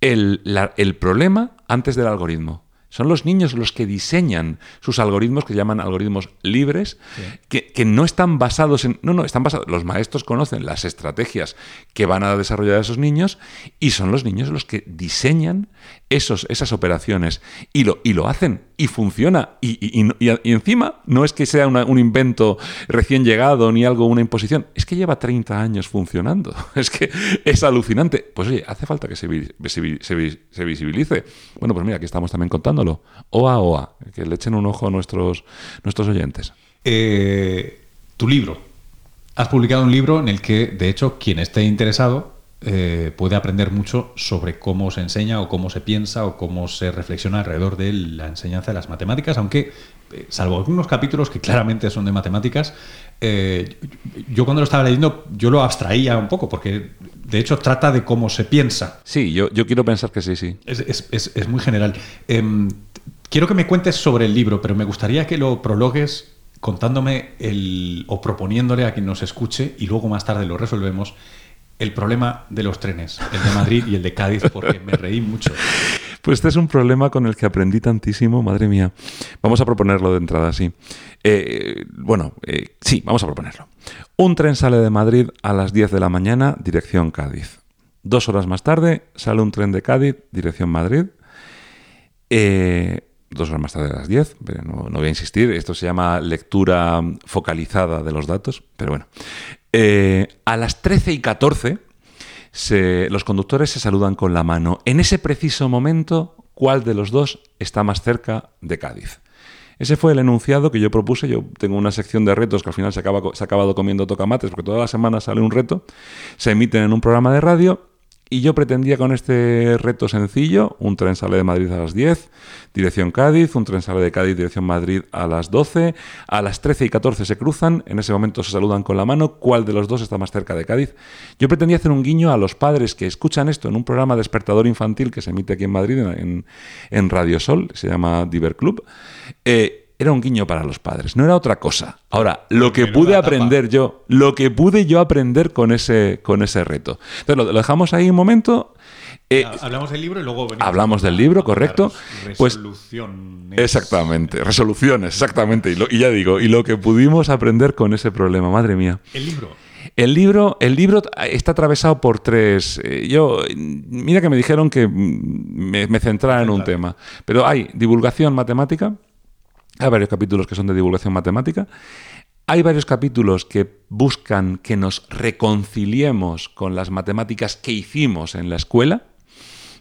el, el problema antes del algoritmo. Son los niños los que diseñan sus algoritmos, que llaman algoritmos libres, que, no están basados en... No, no, están basados... Los maestros conocen las estrategias que van a desarrollar esos niños y son los niños los que diseñan esos, esas operaciones y lo, y lo hacen y funciona. Y, y, encima no es que sea un invento recién llegado ni algo, una imposición, es que lleva 30 años funcionando. Es que es alucinante. Pues oye, hace falta que se, se, visibilice. Bueno, pues mira, aquí estamos también contándolo. Oa, oa, que le echen un ojo a nuestros, nuestros oyentes. Eh, tu libro. Has publicado un libro en el que, de hecho, quien esté interesado eh, puede aprender mucho sobre cómo se enseña o cómo se piensa o cómo se reflexiona alrededor de la enseñanza de las matemáticas, aunque, eh, salvo algunos capítulos que claramente son de matemáticas, eh, yo cuando lo estaba leyendo yo lo abstraía un poco, porque de hecho trata de cómo se piensa. Sí, yo, yo quiero pensar que sí, sí. Es, muy general. Em, quiero que me cuentes sobre el libro, pero me gustaría que lo prologues contándome el, o proponiéndole a quien nos escuche y luego más tarde lo resolvemos el problema de los trenes, el de Madrid y el de Cádiz, porque me reí mucho. Pues este es un problema con el que aprendí tantísimo, madre mía. Vamos a proponerlo de entrada, sí. Eh, bueno, eh, sí, vamos a proponerlo. Un tren sale de Madrid a las 10 de la mañana, dirección Cádiz. Dos horas más tarde sale un tren de Cádiz, dirección Madrid. Eh, dos horas más tarde a las 10, pero no, no, voy a insistir, esto se llama lectura focalizada de los datos, pero bueno. Eh, a las 13 y 14 los conductores se saludan con la mano. En ese preciso momento, ¿cuál de los dos está más cerca de Cádiz? Ese fue el enunciado que yo propuse. Yo tengo una sección de retos que al final se, acaba, se ha acabado comiendo tocamates porque todas las semanas sale un reto. Se emiten en un programa de radio y yo pretendía con este reto sencillo, un tren sale de Madrid a las 10, dirección Cádiz, un tren sale de Cádiz, dirección Madrid a las 12, a las 13 y 14 se cruzan, en ese momento se saludan con la mano, ¿cuál de los dos está más cerca de Cádiz? Yo pretendía hacer un guiño a los padres que escuchan esto en un programa despertador infantil que se emite aquí en Madrid, en, en Radio Sol, se llama Diver Club. Eh, era un guiño para los padres, no era otra cosa. Ahora, lo que pude aprender yo, lo que pude yo aprender con ese, con ese reto. Entonces, lo, dejamos ahí un momento. Eh, hablamos del libro y luego Hablamos del libro, correcto. Pues resoluciones. exactamente, resoluciones, exactamente. Y, y, ya digo, y lo que pudimos aprender con ese problema, madre mía. El libro. El libro, el libro está atravesado por tres. Eh, yo, mira que me dijeron que me, me centrara en un tema, pero hay divulgación matemática, hay varios capítulos que son de divulgación matemática. Hay varios capítulos que buscan que nos reconciliemos con las matemáticas que hicimos en la escuela,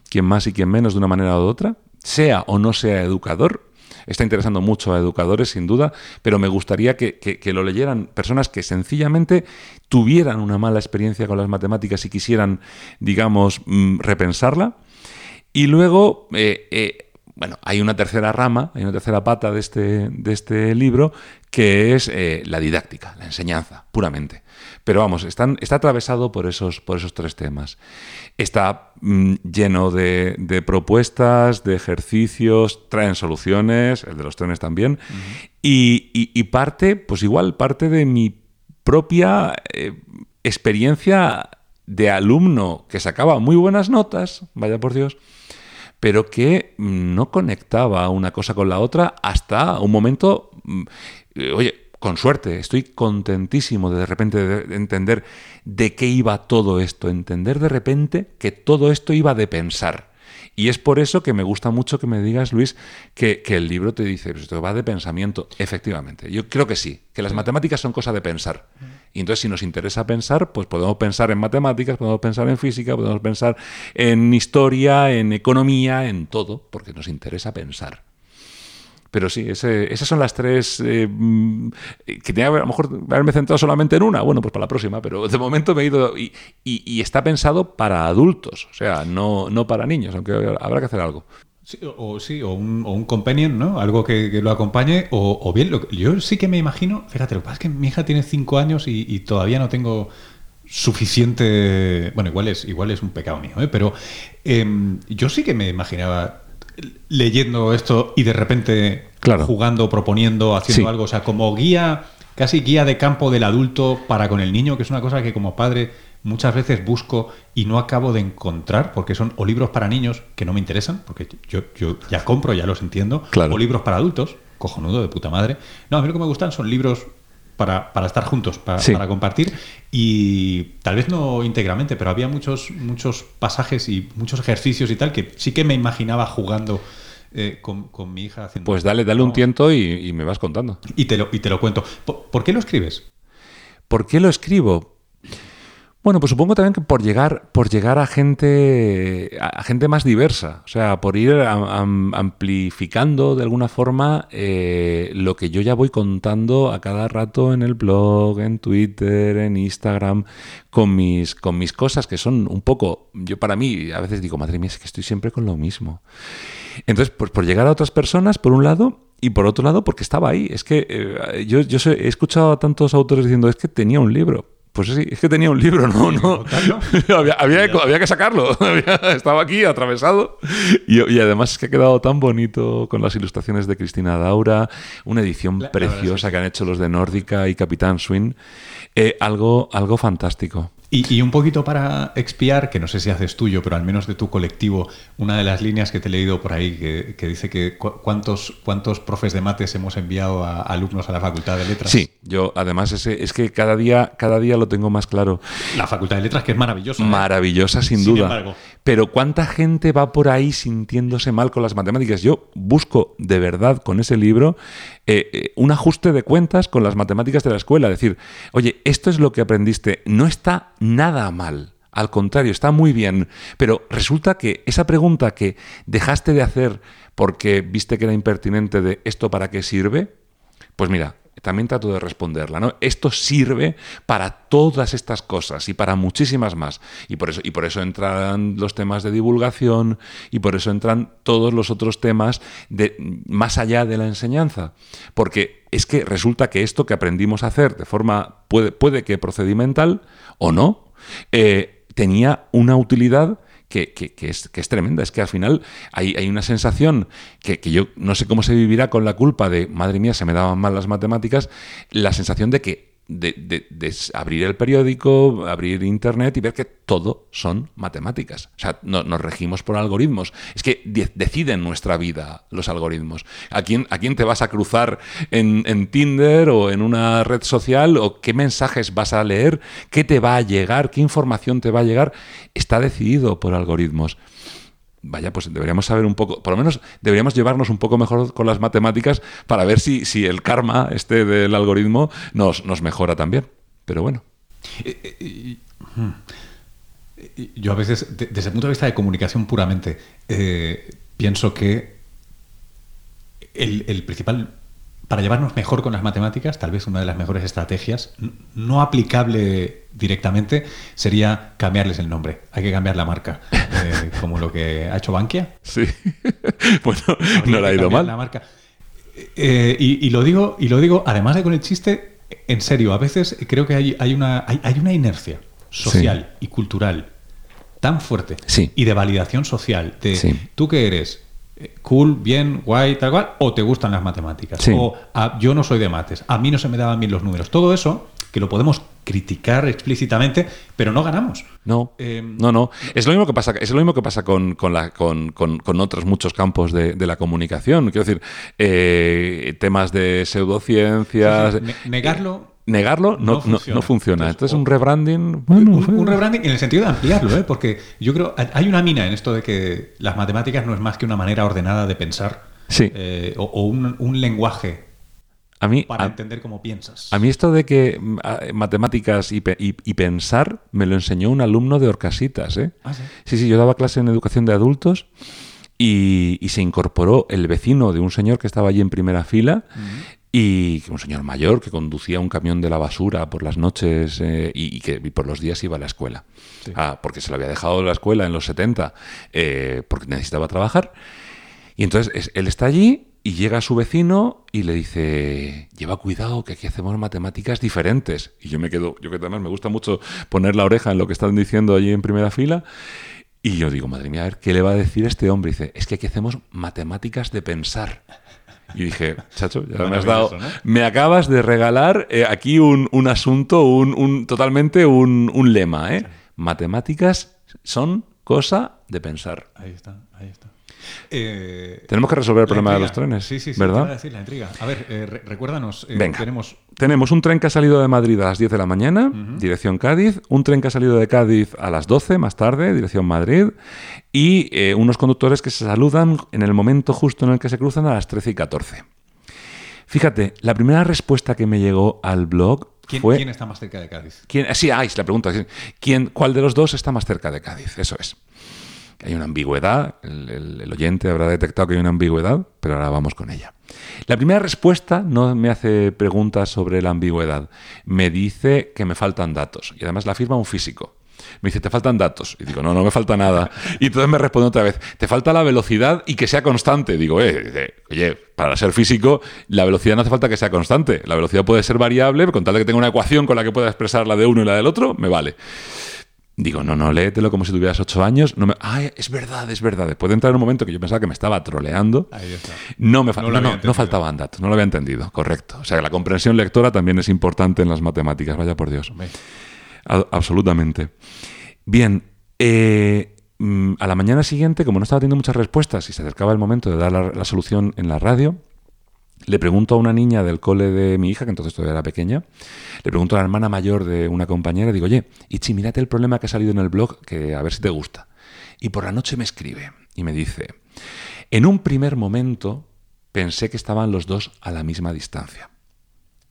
quien más y quien menos de una manera u otra, sea o no sea educador. Está interesando mucho a educadores, sin duda, pero me gustaría que, lo leyeran personas que sencillamente tuvieran una mala experiencia con las matemáticas y quisieran, digamos, mm, repensarla. Y luego, eh, eh, bueno, hay una tercera rama, hay una tercera pata de este, de este libro, que es eh, la didáctica, la enseñanza, puramente. Pero vamos, está atravesado por esos, por esos tres temas. Está mm, lleno de, propuestas, de ejercicios, traen soluciones, el de los trenes también, y, parte, pues igual, parte de mi propia eh, experiencia de alumno que sacaba muy buenas notas, vaya por Dios, pero que no conectaba una cosa con la otra hasta un momento, mm, eh, oye, con suerte, estoy contentísimo de de repente de entender de qué iba todo esto, entender de repente que todo esto iba de pensar. Y es por eso que me gusta mucho que me digas, Luis, que, el libro te dice, pues esto va de pensamiento. Efectivamente, yo creo que sí, que las matemáticas son cosa de pensar. Y entonces si nos interesa pensar, pues podemos pensar en matemáticas, podemos pensar en física, podemos pensar en historia, en economía, en todo, porque nos interesa pensar. Pero sí, ese- esas son las tres eh, mm, que tenía a lo mejor haberme centrado solamente en una. Bueno, pues para la próxima, pero de momento me he ido. Y, está pensado para adultos, o sea, no, no para niños, aunque habrá que hacer algo. Sí, o, sí, o un, companion, ¿no? Algo que, lo acompañe. O, o bien, lo yo sí que me imagino, fíjate, lo que pasa es que mi hija tiene cinco años y, y todavía no tengo suficiente. Bueno, igual es, igual es un pecado mío, ¿eh? Pero em, yo sí que me imaginaba leyendo esto y de repente Claro. jugando, proponiendo, haciendo Sí. algo. O sea, como guía, casi guía de campo del adulto para con el niño, que es una cosa que como padre muchas veces busco y no acabo de encontrar, porque son o libros para niños que no me interesan, porque yo, yo ya compro, ya los entiendo, Claro. o libros para adultos, cojonudo de puta madre. No, a mí lo que me gustan son libros para, para estar juntos, para, Sí. para compartir, y tal vez no íntegramente, pero había muchos, muchos pasajes y muchos ejercicios y tal que sí que me imaginaba jugando eh, con, con mi hija haciendo. Pues dale, dale un tiento y, y me vas contando. Y te lo, y te lo cuento. ¿Por, por qué lo escribes? ¿Por qué lo escribo? Bueno, pues supongo también que por llegar, por llegar a gente, a gente más diversa, o sea, por ir am- am- amplificando de alguna forma eh, lo que yo ya voy contando a cada rato en el blog, en Twitter, en Instagram, con mis, con mis cosas que son un poco, yo para mí a veces digo, madre mía, es que estoy siempre con lo mismo. Entonces, pues por llegar a otras personas, por un lado, y por otro lado, porque estaba ahí. Es que eh, yo, yo he escuchado a tantos autores diciendo, es que tenía un libro. Pues sí, es que tenía un libro, no, no. había, había, que- había que sacarlo. Estaba aquí atravesado. Y, y además es que ha quedado tan bonito con las ilustraciones de Cristina Daura, una edición La- la verdad es que preciosa que, han hecho los de Nórdica y Capitán Swing. Eh, algo, algo fantástico. Y, y un poquito para expiar, que no sé si haces tuyo, pero al menos de tu colectivo, una de las líneas que te he leído por ahí que, que dice que cu- cuántos, cuántos profes de mates hemos enviado a alumnos a la Facultad de Letras. Sí, yo además ese, es que cada día, cada día lo tengo más claro. La Facultad de Letras, que es maravillosa. ¿eh? Maravillosa, sin, Sin duda. embargo. Pero ¿cuánta gente va por ahí sintiéndose mal con las matemáticas? Yo busco de verdad con ese libro eh, eh, un ajuste de cuentas con las matemáticas de la escuela. Decir, oye, esto es lo que aprendiste, no está nada mal. Al contrario, está muy bien. Pero resulta que esa pregunta que dejaste de hacer porque viste que era impertinente de esto para qué sirve, pues mira, también trato de responderla, ¿no? Esto sirve para todas estas cosas y para muchísimas más. Y por eso, y por eso entran los temas de divulgación y por eso entran todos los otros temas de, más allá de la enseñanza. Porque es que resulta que esto que aprendimos a hacer de forma, puede, puede que procedimental o no, eh, tenía una utilidad que, que- es, que es tremenda. Es que al final hay, hay una sensación que, que yo no sé cómo se vivirá con la culpa de, madre mía, se me daban mal las matemáticas, la sensación de que de, abrir el periódico, abrir internet y ver que todo son matemáticas. O sea, no- nos regimos por algoritmos. Es que de- deciden nuestra vida los algoritmos. ¿A quién, te vas a cruzar en Tinder o en una red social? ¿O qué mensajes vas a leer? ¿Qué te va a llegar? ¿Qué información te va a llegar? Está decidido por algoritmos. Vaya, pues deberíamos saber un poco, por lo menos deberíamos llevarnos un poco mejor con las matemáticas para ver si, si el karma este del algoritmo nos, nos mejora también. Pero bueno. Yo a veces, de- desde el punto de vista de comunicación puramente, eh, pienso que el, el principal, para llevarnos mejor con las matemáticas, tal vez una de las mejores estrategias, no aplicable directamente, sería cambiarles el nombre. Hay que cambiar la marca, eh, como lo que ha hecho Bankia. Sí. bueno, Habría no le ha ido mal. La marca. Eh, y, y lo digo, y lo digo, además de con el chiste, en serio, a veces creo que hay, hay una, hay, hay una inercia social y cultural tan fuerte Sí. y de validación social de Sí. tú que eres cool, bien, guay, tal cual, o te gustan las matemáticas, Sí. o "Ah, yo no soy de mates, a mí no se me daban bien los números. Todo eso que lo podemos criticar explícitamente, pero no ganamos. No, Eh, no, no. Es lo mismo que pasa, es lo mismo que pasa con, con, la- con- con- otros muchos campos de, de la comunicación. Quiero decir, eh, temas de pseudociencias. Ne- negarlo Negarlo no, no no- funciona. no funciona. Entonces, Entonces, un rebranding. Bueno, un, fue- un rebranding en el sentido de ampliarlo, ¿eh? porque yo creo hay una mina en esto de que las matemáticas no es más que una manera ordenada de pensar Sí. eh, o, o un, un lenguaje a mí, para a, entender cómo piensas. a mí esto de que mm, a- matemáticas y, pe- y- y pensar me lo enseñó un alumno de Orcasitas. ¿eh? Ah, ¿sí? Sí, sí, yo daba clase en educación de adultos y, se incorporó el vecino de un señor que estaba allí en primera fila y un señor mayor que conducía un camión de la basura por las noches eh, y, que por los días iba a la escuela. Ah, porque se lo había dejado la escuela en los 70 eh, porque necesitaba trabajar. Y entonces él está allí y llega su vecino y le dice, lleva cuidado que aquí hacemos matemáticas diferentes. Y yo me quedo, yo que además me gusta mucho poner la oreja en lo que están diciendo allí en primera fila. Y yo digo, madre mía, a ver, ¿qué le va a decir este hombre? Y dice, es que aquí hacemos matemáticas de pensar. Y dije, chacho, ya me has dado. Me acabas de regalar eh, aquí un, asunto, un, totalmente un, un lema, ¿eh? Matemáticas son cosa de pensar. Ahí está, ahí está. Eh, tenemos que resolver el problema de los trenes. Sí, sí, sí. ¿verdad? Decir, la intriga. A ver, eh, recuérdanos. Venga. Tenemos... tenemos un tren que ha salido de Madrid a las 10 de la mañana, dirección Cádiz. Un tren que ha salido de Cádiz a las 12 más tarde, dirección Madrid. Y unos conductores que se saludan en el momento justo en el que se cruzan a las 13 y 14. Fíjate, la primera respuesta que me llegó al blog ¿Quién, fue... ¿Quién está más cerca de Cádiz? ¿quién, sí, ah, la pregunta. ¿quién, ¿Cuál de los dos está más cerca de Cádiz? Eso es. Hay una ambigüedad, el, oyente habrá detectado que hay una ambigüedad, pero ahora vamos con ella. La primera respuesta no me hace preguntas sobre la ambigüedad, me dice que me faltan datos y además la firma un físico. Me dice, te faltan datos. Y digo, no, no me falta nada. Y entonces me responde otra vez, te falta la velocidad y que sea constante. Digo, eh, oye, para ser físico, la velocidad no hace falta que sea constante. La velocidad puede ser variable, con tal de que tenga una ecuación con la que pueda expresar la de uno y la del otro, me vale. Digo, no, no, léetelo como si tuvieras ocho años. No me, Ay, es verdad, es verdad. Puede entrar en un momento que yo pensaba que me estaba troleando. Ahí está. No, me no, no, no, faltaban datos, no lo había entendido, correcto. O sea, la comprensión lectora también es importante en las matemáticas, vaya por Dios. absolutamente. Bien, eh, mm, a la mañana siguiente, como no estaba teniendo muchas respuestas y se acercaba el momento de dar la solución en la radio, le pregunto a una niña del cole de mi hija, que entonces todavía era pequeña, le pregunto a la hermana mayor de una compañera, digo, oye, Ichi, mírate el problema que ha salido en el blog, que a ver si te gusta. Y por la noche me escribe y me dice, en un primer momento pensé que estaban los dos a la misma distancia.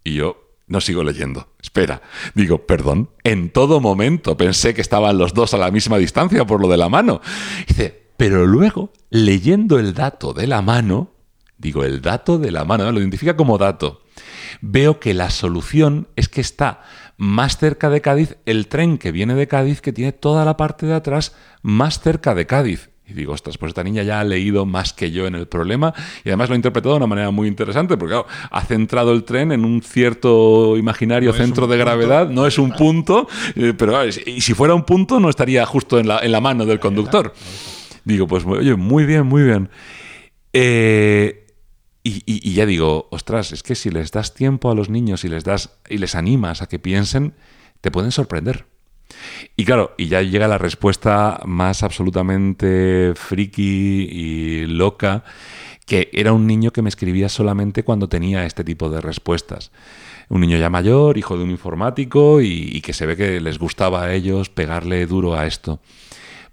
Y yo no sigo leyendo. Espera, digo, perdón, en todo momento pensé que estaban los dos a la misma distancia por lo de la mano. dice, pero luego, leyendo el dato de la mano, digo, el dato de la mano, lo identifica como dato. Veo que la solución es que está más cerca de Cádiz el tren que viene de Cádiz, que tiene toda la parte de atrás más cerca de Cádiz. Y digo, ostras, pues esta niña ya ha leído más que yo en el problema y además lo ha interpretado de una manera muy interesante porque, claro, ha centrado el tren en un cierto imaginario centro de gravedad, no es un punto, eh, pero y si fuera un punto no estaría justo en la, en la mano del conductor. Digo, pues oye, muy bien, muy bien. Eh, y, ya digo, ostras, es que si les das tiempo a los niños y les das y les animas a que piensen, te pueden sorprender. Y claro, y ya llega la respuesta más absolutamente friki y loca, que era un niño que me escribía solamente cuando tenía este tipo de respuestas. Un niño ya mayor, hijo de un informático, y, y que se ve que les gustaba a ellos pegarle duro a esto.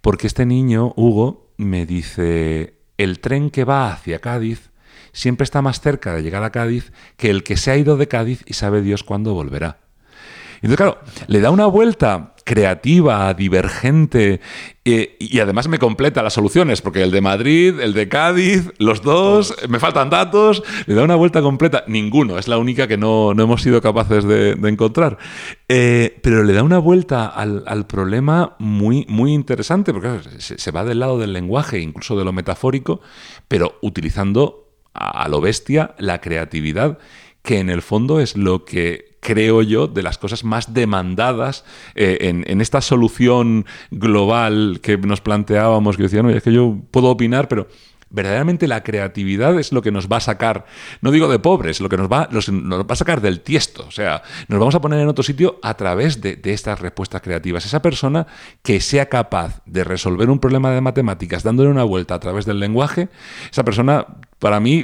Porque este niño, Hugo, me dice, el tren que va hacia Cádiz siempre está más cerca de llegar a Cádiz que el que se ha ido de Cádiz y sabe Dios cuándo volverá. Entonces, claro, le da una vuelta creativa, divergente, eh, y además me completa las soluciones, porque el de Madrid, el de Cádiz, los dos, me faltan datos, le da una vuelta completa. Ninguno, es la única que no, hemos sido capaces de, encontrar. Eh, pero le da una vuelta al, problema muy, muy interesante, porque se va del lado del lenguaje, incluso de lo metafórico, pero utilizando a lo bestia la creatividad, que en el fondo es lo que creo yo, de las cosas más demandadas eh, en, esta solución global que nos planteábamos, que decían, es que yo puedo opinar, pero verdaderamente la creatividad es lo que nos va a sacar, no digo de pobres, lo que nos va, nos va a sacar del tiesto. O sea, nos vamos a poner en otro sitio a través de, estas respuestas creativas. Esa persona que sea capaz de resolver un problema de matemáticas dándole una vuelta a través del lenguaje, esa persona para mí,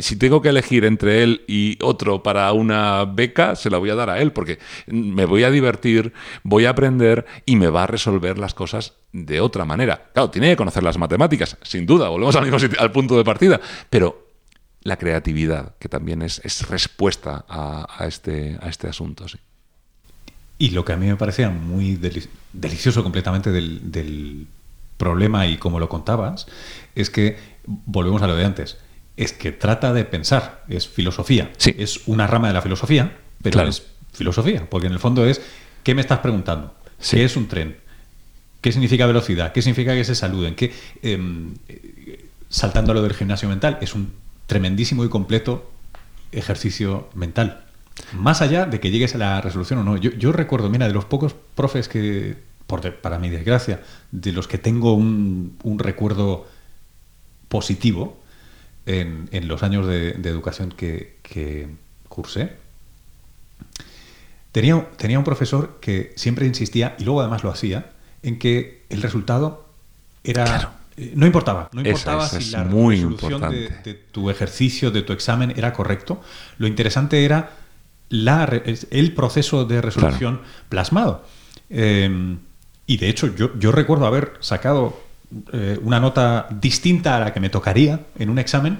si tengo que elegir entre él y otro para una beca, se la voy a dar a él, porque me voy a divertir, voy a aprender y me va a resolver las cosas de otra manera. Claro, tiene que conocer las matemáticas, sin duda, volvemos al, mismo al punto de partida, pero la creatividad, que también es, respuesta a, este, a este asunto. Y lo que a mí me parecía muy delicioso completamente del problema y como lo contabas, es que, volvemos a lo de antes, es que trata de pensar, es filosofía. Sí. Es una rama de la filosofía, pero Claro. es filosofía, porque en el fondo es, ¿qué me estás preguntando? Sí. ¿Qué es un tren? ¿Qué significa velocidad? ¿Qué significa que se saluden? ¿Qué, em, eh, saltando a lo del gimnasio mental, es un tremendísimo y completo ejercicio mental. Más allá de que llegues a la resolución o no. Yo, yo recuerdo, mira, de los pocos profes que, por de- para mi desgracia, de los que tengo un, un recuerdo positivo en, en los años de, de educación que, que cursé, tenía, tenía un profesor que siempre insistía, y luego además lo hacía, en que el resultado era... Claro. eh, No importaba, no importaba esa si la muy resolución de, tu ejercicio, de tu examen era correcto. Lo interesante era la, el proceso de resolución plasmado. Eh, y de hecho, yo, yo recuerdo haber sacado eh, una nota distinta a la que me tocaría en un examen,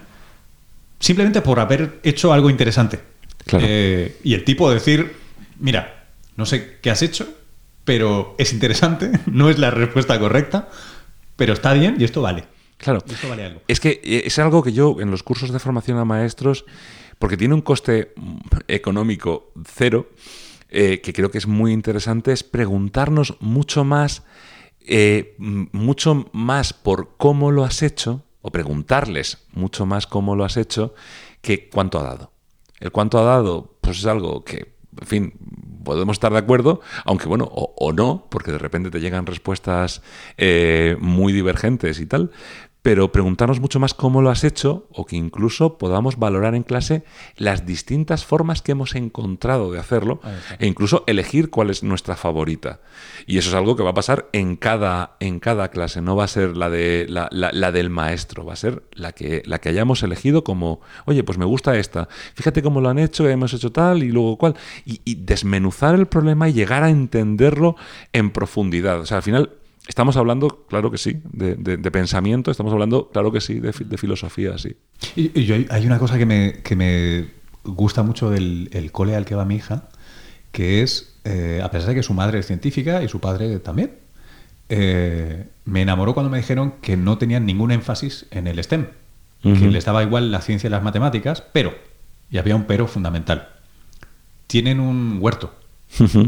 simplemente por haber hecho algo interesante. Claro. Eh, y el tipo decir, mira, no sé qué has hecho, pero es interesante, no es la respuesta correcta, pero está bien y esto vale. Claro. Y esto vale algo. Es que eh, es algo que yo en los cursos de formación a maestros, porque tiene un coste mm, económico cero, eh, que creo que es muy interesante, es preguntarnos mucho más, eh, mucho más por cómo lo has hecho, o preguntarles mucho más cómo lo has hecho, que cuánto ha dado. El cuánto ha dado, pues es algo que, en fin, podemos estar de acuerdo, aunque bueno, o, o no, porque de repente te llegan respuestas eh, muy divergentes y tal, pero preguntarnos mucho más cómo lo has hecho o que incluso podamos valorar en clase las distintas formas que hemos encontrado de hacerlo e incluso elegir cuál es nuestra favorita. Y eso es algo que va a pasar en cada, en cada clase, no va a ser la, de, la, la- la del maestro, va a ser la que, la que hayamos elegido como, oye, pues me gusta esta, fíjate cómo lo han hecho, hemos hecho tal y luego cuál, y, y desmenuzar el problema y llegar a entenderlo en profundidad. O sea, al final... Estamos hablando, claro que sí, de, de- de pensamiento, estamos hablando, claro que sí, de, de filosofía, sí. Y, y yo- hay una cosa que me, que me gusta mucho del el cole al que va mi hija, que es, eh, a pesar de que su madre es científica y su padre también, eh, me enamoró cuando me dijeron que no tenían ningún énfasis en el STEM, que les daba igual la ciencia y las matemáticas, pero, y había un pero fundamental, tienen un huerto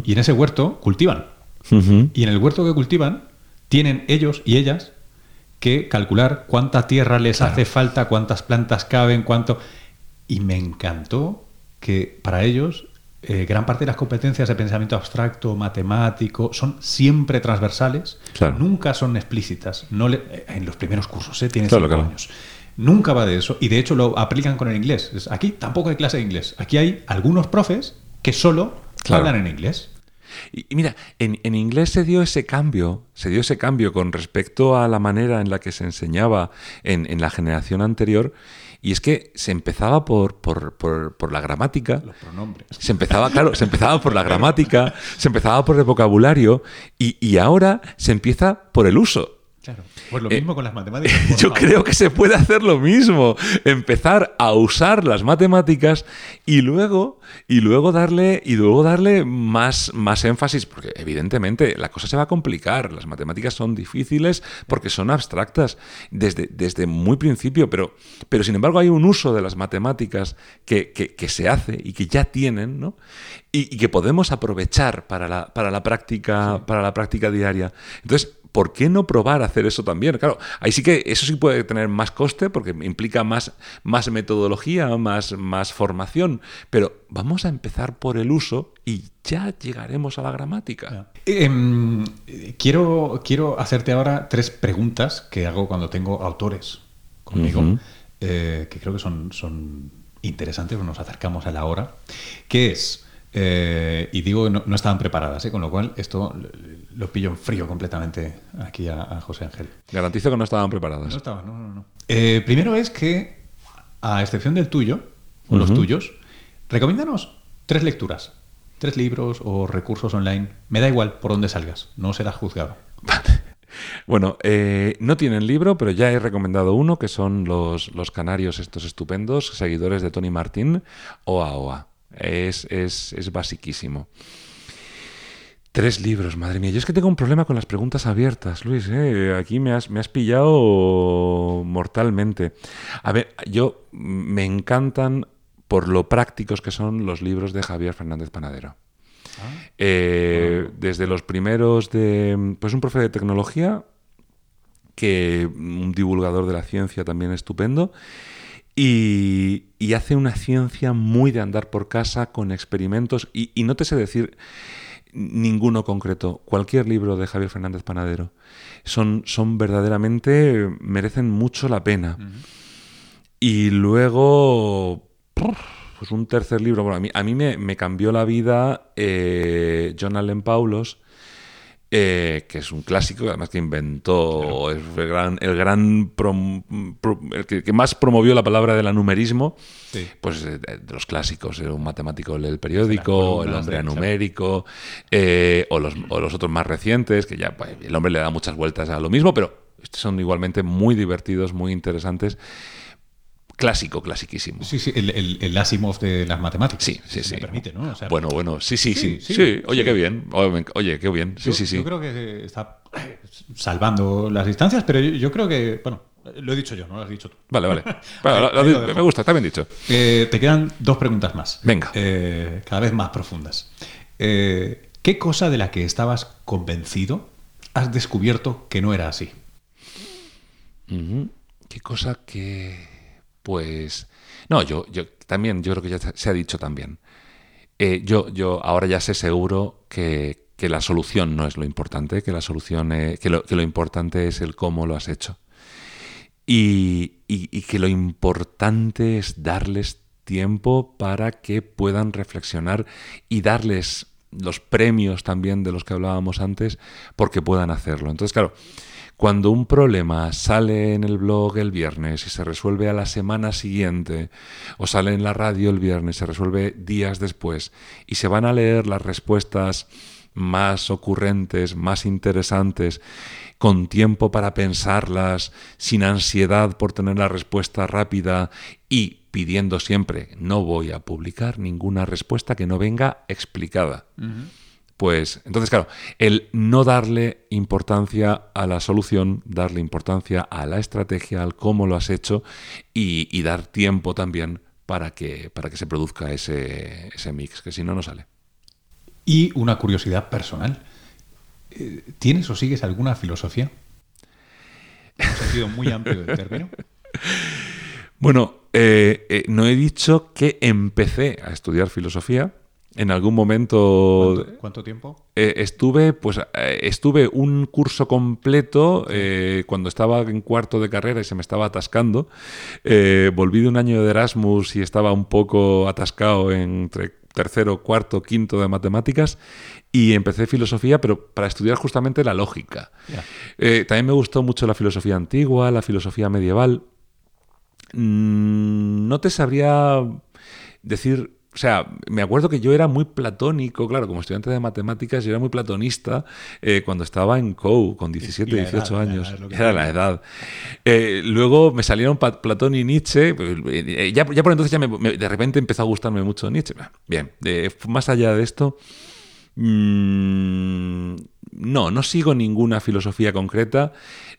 y en ese huerto cultivan. Y en el huerto que cultivan, tienen ellos y ellas que calcular cuánta tierra les hace falta, cuántas plantas caben, cuánto. Y me encantó que para ellos eh, gran parte de las competencias de pensamiento abstracto, matemático, son siempre transversales, Claro. nunca son explícitas. No le- eh, en los primeros cursos, ¿eh? tiene Claro, cinco claro. años. Nunca va de eso. Y de hecho lo aplican con el inglés. Aquí tampoco hay clase de inglés. Aquí hay algunos profes que solo hablan en inglés. Y, y mira, en, en inglés se dio ese cambio, se dio ese cambio con respecto a la manera en la que se enseñaba en, en la generación anterior, y es que se empezaba por, por, por- por la gramática, Los pronombres. se empezaba, claro, se empezaba por la gramática, se empezaba por el vocabulario, y, y ahora se empieza por el uso. Claro. Pues lo Eh, mismo con las matemáticas. Yo favor. creo que se puede hacer lo mismo, empezar a usar las matemáticas y luego y luego darle y luego darle más más énfasis porque evidentemente la cosa se va a complicar, las matemáticas son difíciles porque son abstractas desde, desde muy principio, pero pero sin embargo hay un uso de las matemáticas que, que- que se hace y que ya tienen, ¿no? Y, y que podemos aprovechar para la, para la práctica para la práctica diaria. Entonces ¿por qué no probar a hacer eso también? Claro, ahí sí que eso sí puede tener más coste porque implica más, más metodología, más, más formación, pero vamos a empezar por el uso y ya llegaremos a la gramática. Em, eh, quiero, quiero hacerte ahora tres preguntas que hago cuando tengo autores conmigo, eh, que creo que son, son interesantes, nos acercamos a la hora, que es, eh, y digo que no, no estaban preparadas, eh, con lo cual esto lo, lo pillo en frío completamente aquí a, a José Ángel. Garantizo que no estaban preparadas. No estaba, no, no, no. Eh, primero es que, a excepción del tuyo, o los tuyos, recomiéndanos tres lecturas, tres libros o recursos online. Me da igual por dónde salgas, no serás juzgado. Bueno, eh, no tienen libro, pero ya he recomendado uno, que son los, los canarios estos estupendos, seguidores de Tony Martín, Oa Oa. Es, es, es basiquísimo. Tres libros, madre mía. Yo es que tengo un problema con las preguntas abiertas, Luis. ¿eh? Aquí me has, me has pillado mortalmente. A ver, yo me encantan por lo prácticos que son los libros de Javier Fernández Panadero. Ah. Eh, desde los primeros de, pues un profe de tecnología, que un divulgador de la ciencia también estupendo, y, hace una ciencia muy de andar por casa con experimentos, y, y no te sé decir ninguno concreto, cualquier libro de Javier Fernández Panadero, son, son verdaderamente, merecen mucho la pena. Y luego, pues un tercer libro, bueno, a mí, a mí me, cambió la vida eh, John Allen Paulos, eh, que es un clásico, además que inventó, el gran, el gran el que, más promovió la palabra del anumerismo, pues eh, de, los clásicos, era un matemático del periódico, el hombre anumérico, eh, o, los, o, los, otros más recientes, que ya pues, el hombre le da muchas vueltas a lo mismo, pero son igualmente muy divertidos, muy interesantes clásico, clasiquísimo. Sí, sí, el, el, Asimov de las matemáticas. Sí, sí, sí. Me permite, ¿no? bueno, bueno, sí, sí, sí. Sí, oye, qué bien. Oye, qué bien. Sí, sí, sí. Yo creo que está salvando las distancias, pero yo, creo que, bueno, lo he dicho yo, no lo has dicho tú. Vale, vale. me gusta, está bien dicho. Eh, te quedan dos preguntas más. Venga. Eh, cada vez más profundas. Eh, ¿Qué cosa de la que estabas convencido has descubierto que no era así? ¿Qué cosa que pues no, yo, yo también, yo creo que ya se ha dicho también. Eh, yo, yo ahora ya sé seguro que, la solución no es lo importante, que la solución que, lo, que, lo, importante es el cómo lo has hecho. Y, y, que lo importante es darles tiempo para que puedan reflexionar y darles los premios también de los que hablábamos antes porque puedan hacerlo. Entonces, claro, cuando un problema sale en el blog el viernes y se resuelve a la semana siguiente, o sale en la radio el viernes y se resuelve días después, y se van a leer las respuestas más ocurrentes, más interesantes, con tiempo para pensarlas, sin ansiedad por tener la respuesta rápida y pidiendo siempre, no voy a publicar ninguna respuesta que no venga explicada. Pues entonces, claro, el no darle importancia a la solución, darle importancia a la estrategia, al cómo lo has hecho y, dar tiempo también para que, para que se produzca ese, ese mix, que si no, no sale. Y una curiosidad personal. Eh, ¿Tienes o sigues alguna filosofía? En un sentido muy amplio del término. Bueno, eh, eh, no he dicho que empecé a estudiar filosofía, en algún momento. ¿Cuánto, tiempo? Eh, estuve, pues, eh, estuve un curso completo eh, cuando estaba en cuarto de carrera y se me estaba atascando. volví de un año de Erasmus y estaba un poco atascado entre tercero, cuarto, quinto de matemáticas y empecé filosofía, pero para estudiar justamente la lógica. también me gustó mucho la filosofía antigua, la filosofía medieval. Mm, no te sabría decir sea, me acuerdo que yo era muy platónico, claro, como estudiante de matemáticas, yo era muy platonista eh, cuando estaba en COU, con 17, 18 años. era la edad. Eh, luego me salieron Platón y Nietzsche. Pues, eh, ya, ya, por entonces ya de repente empezó a gustarme mucho Nietzsche. Bien, más allá de esto, mmm, no, no sigo ninguna filosofía concreta.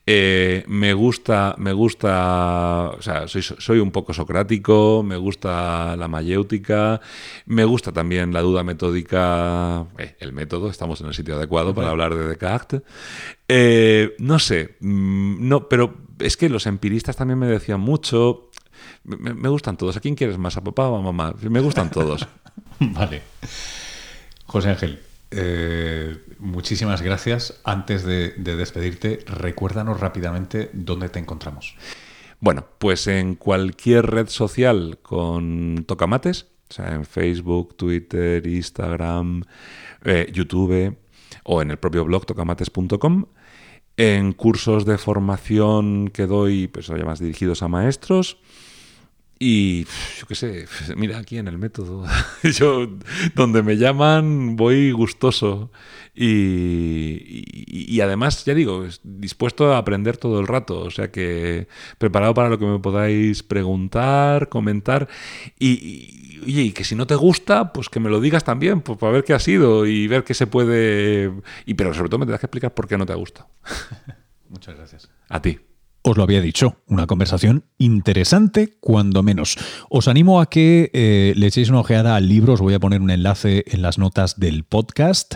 Eh, me gusta, me gusta, o sea, soy, un poco socrático, me gusta la mayéutica, me gusta también la duda metódica, eh, el método, estamos en el sitio adecuado para hablar de Descartes. Eh, no sé, mm, no, pero es que los empiristas también me decían mucho. Me, gustan todos. ¿A quién quieres más? ¿A papá o a mamá? Me gustan todos. vale. José Ángel, eh, muchísimas gracias. Antes de, despedirte, recuérdanos rápidamente dónde te encontramos. Bueno, pues en cualquier red social con Tocamates, o sea, en Facebook, Twitter, Instagram, eh, YouTube o en el propio blog tocamates.com. En cursos de formación que doy, pues más dirigidos a maestros Y yo qué sé, mira aquí en el método, yo donde me llaman voy gustoso y, además, ya digo, dispuesto a aprender todo el rato, o sea que preparado para lo que me podáis preguntar, comentar y, y que si no te gusta, pues que me lo digas también, pues para ver qué ha sido y ver qué se puede... Y pero sobre todo me tendrás que explicar por qué no te gusta. Muchas gracias. A ti. Os lo había dicho, una conversación interesante, cuando menos. Os animo a que eh, le echéis una ojeada al libro, os voy a poner un enlace en las notas del podcast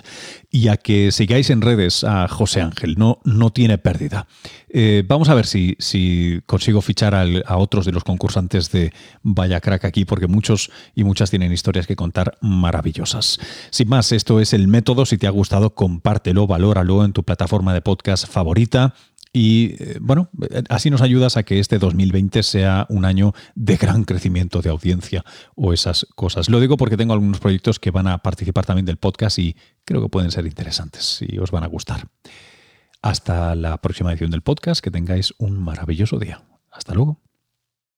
y a que sigáis en redes a José Ángel, no, no tiene pérdida. Eh, vamos a ver si, si consigo fichar a otros de los concursantes de Vaya Crack aquí, porque muchos y muchas tienen historias que contar maravillosas. Sin más, esto es el método, si te ha gustado, compártelo, valóralo en tu plataforma de podcast favorita y eh, bueno, así nos ayudas a que este 2020 sea un año de gran crecimiento de audiencia o esas cosas. Lo digo porque tengo algunos proyectos que van a participar también del podcast y creo que pueden ser interesantes y os van a gustar. Hasta la próxima edición del podcast, que tengáis un maravilloso día. Hasta luego.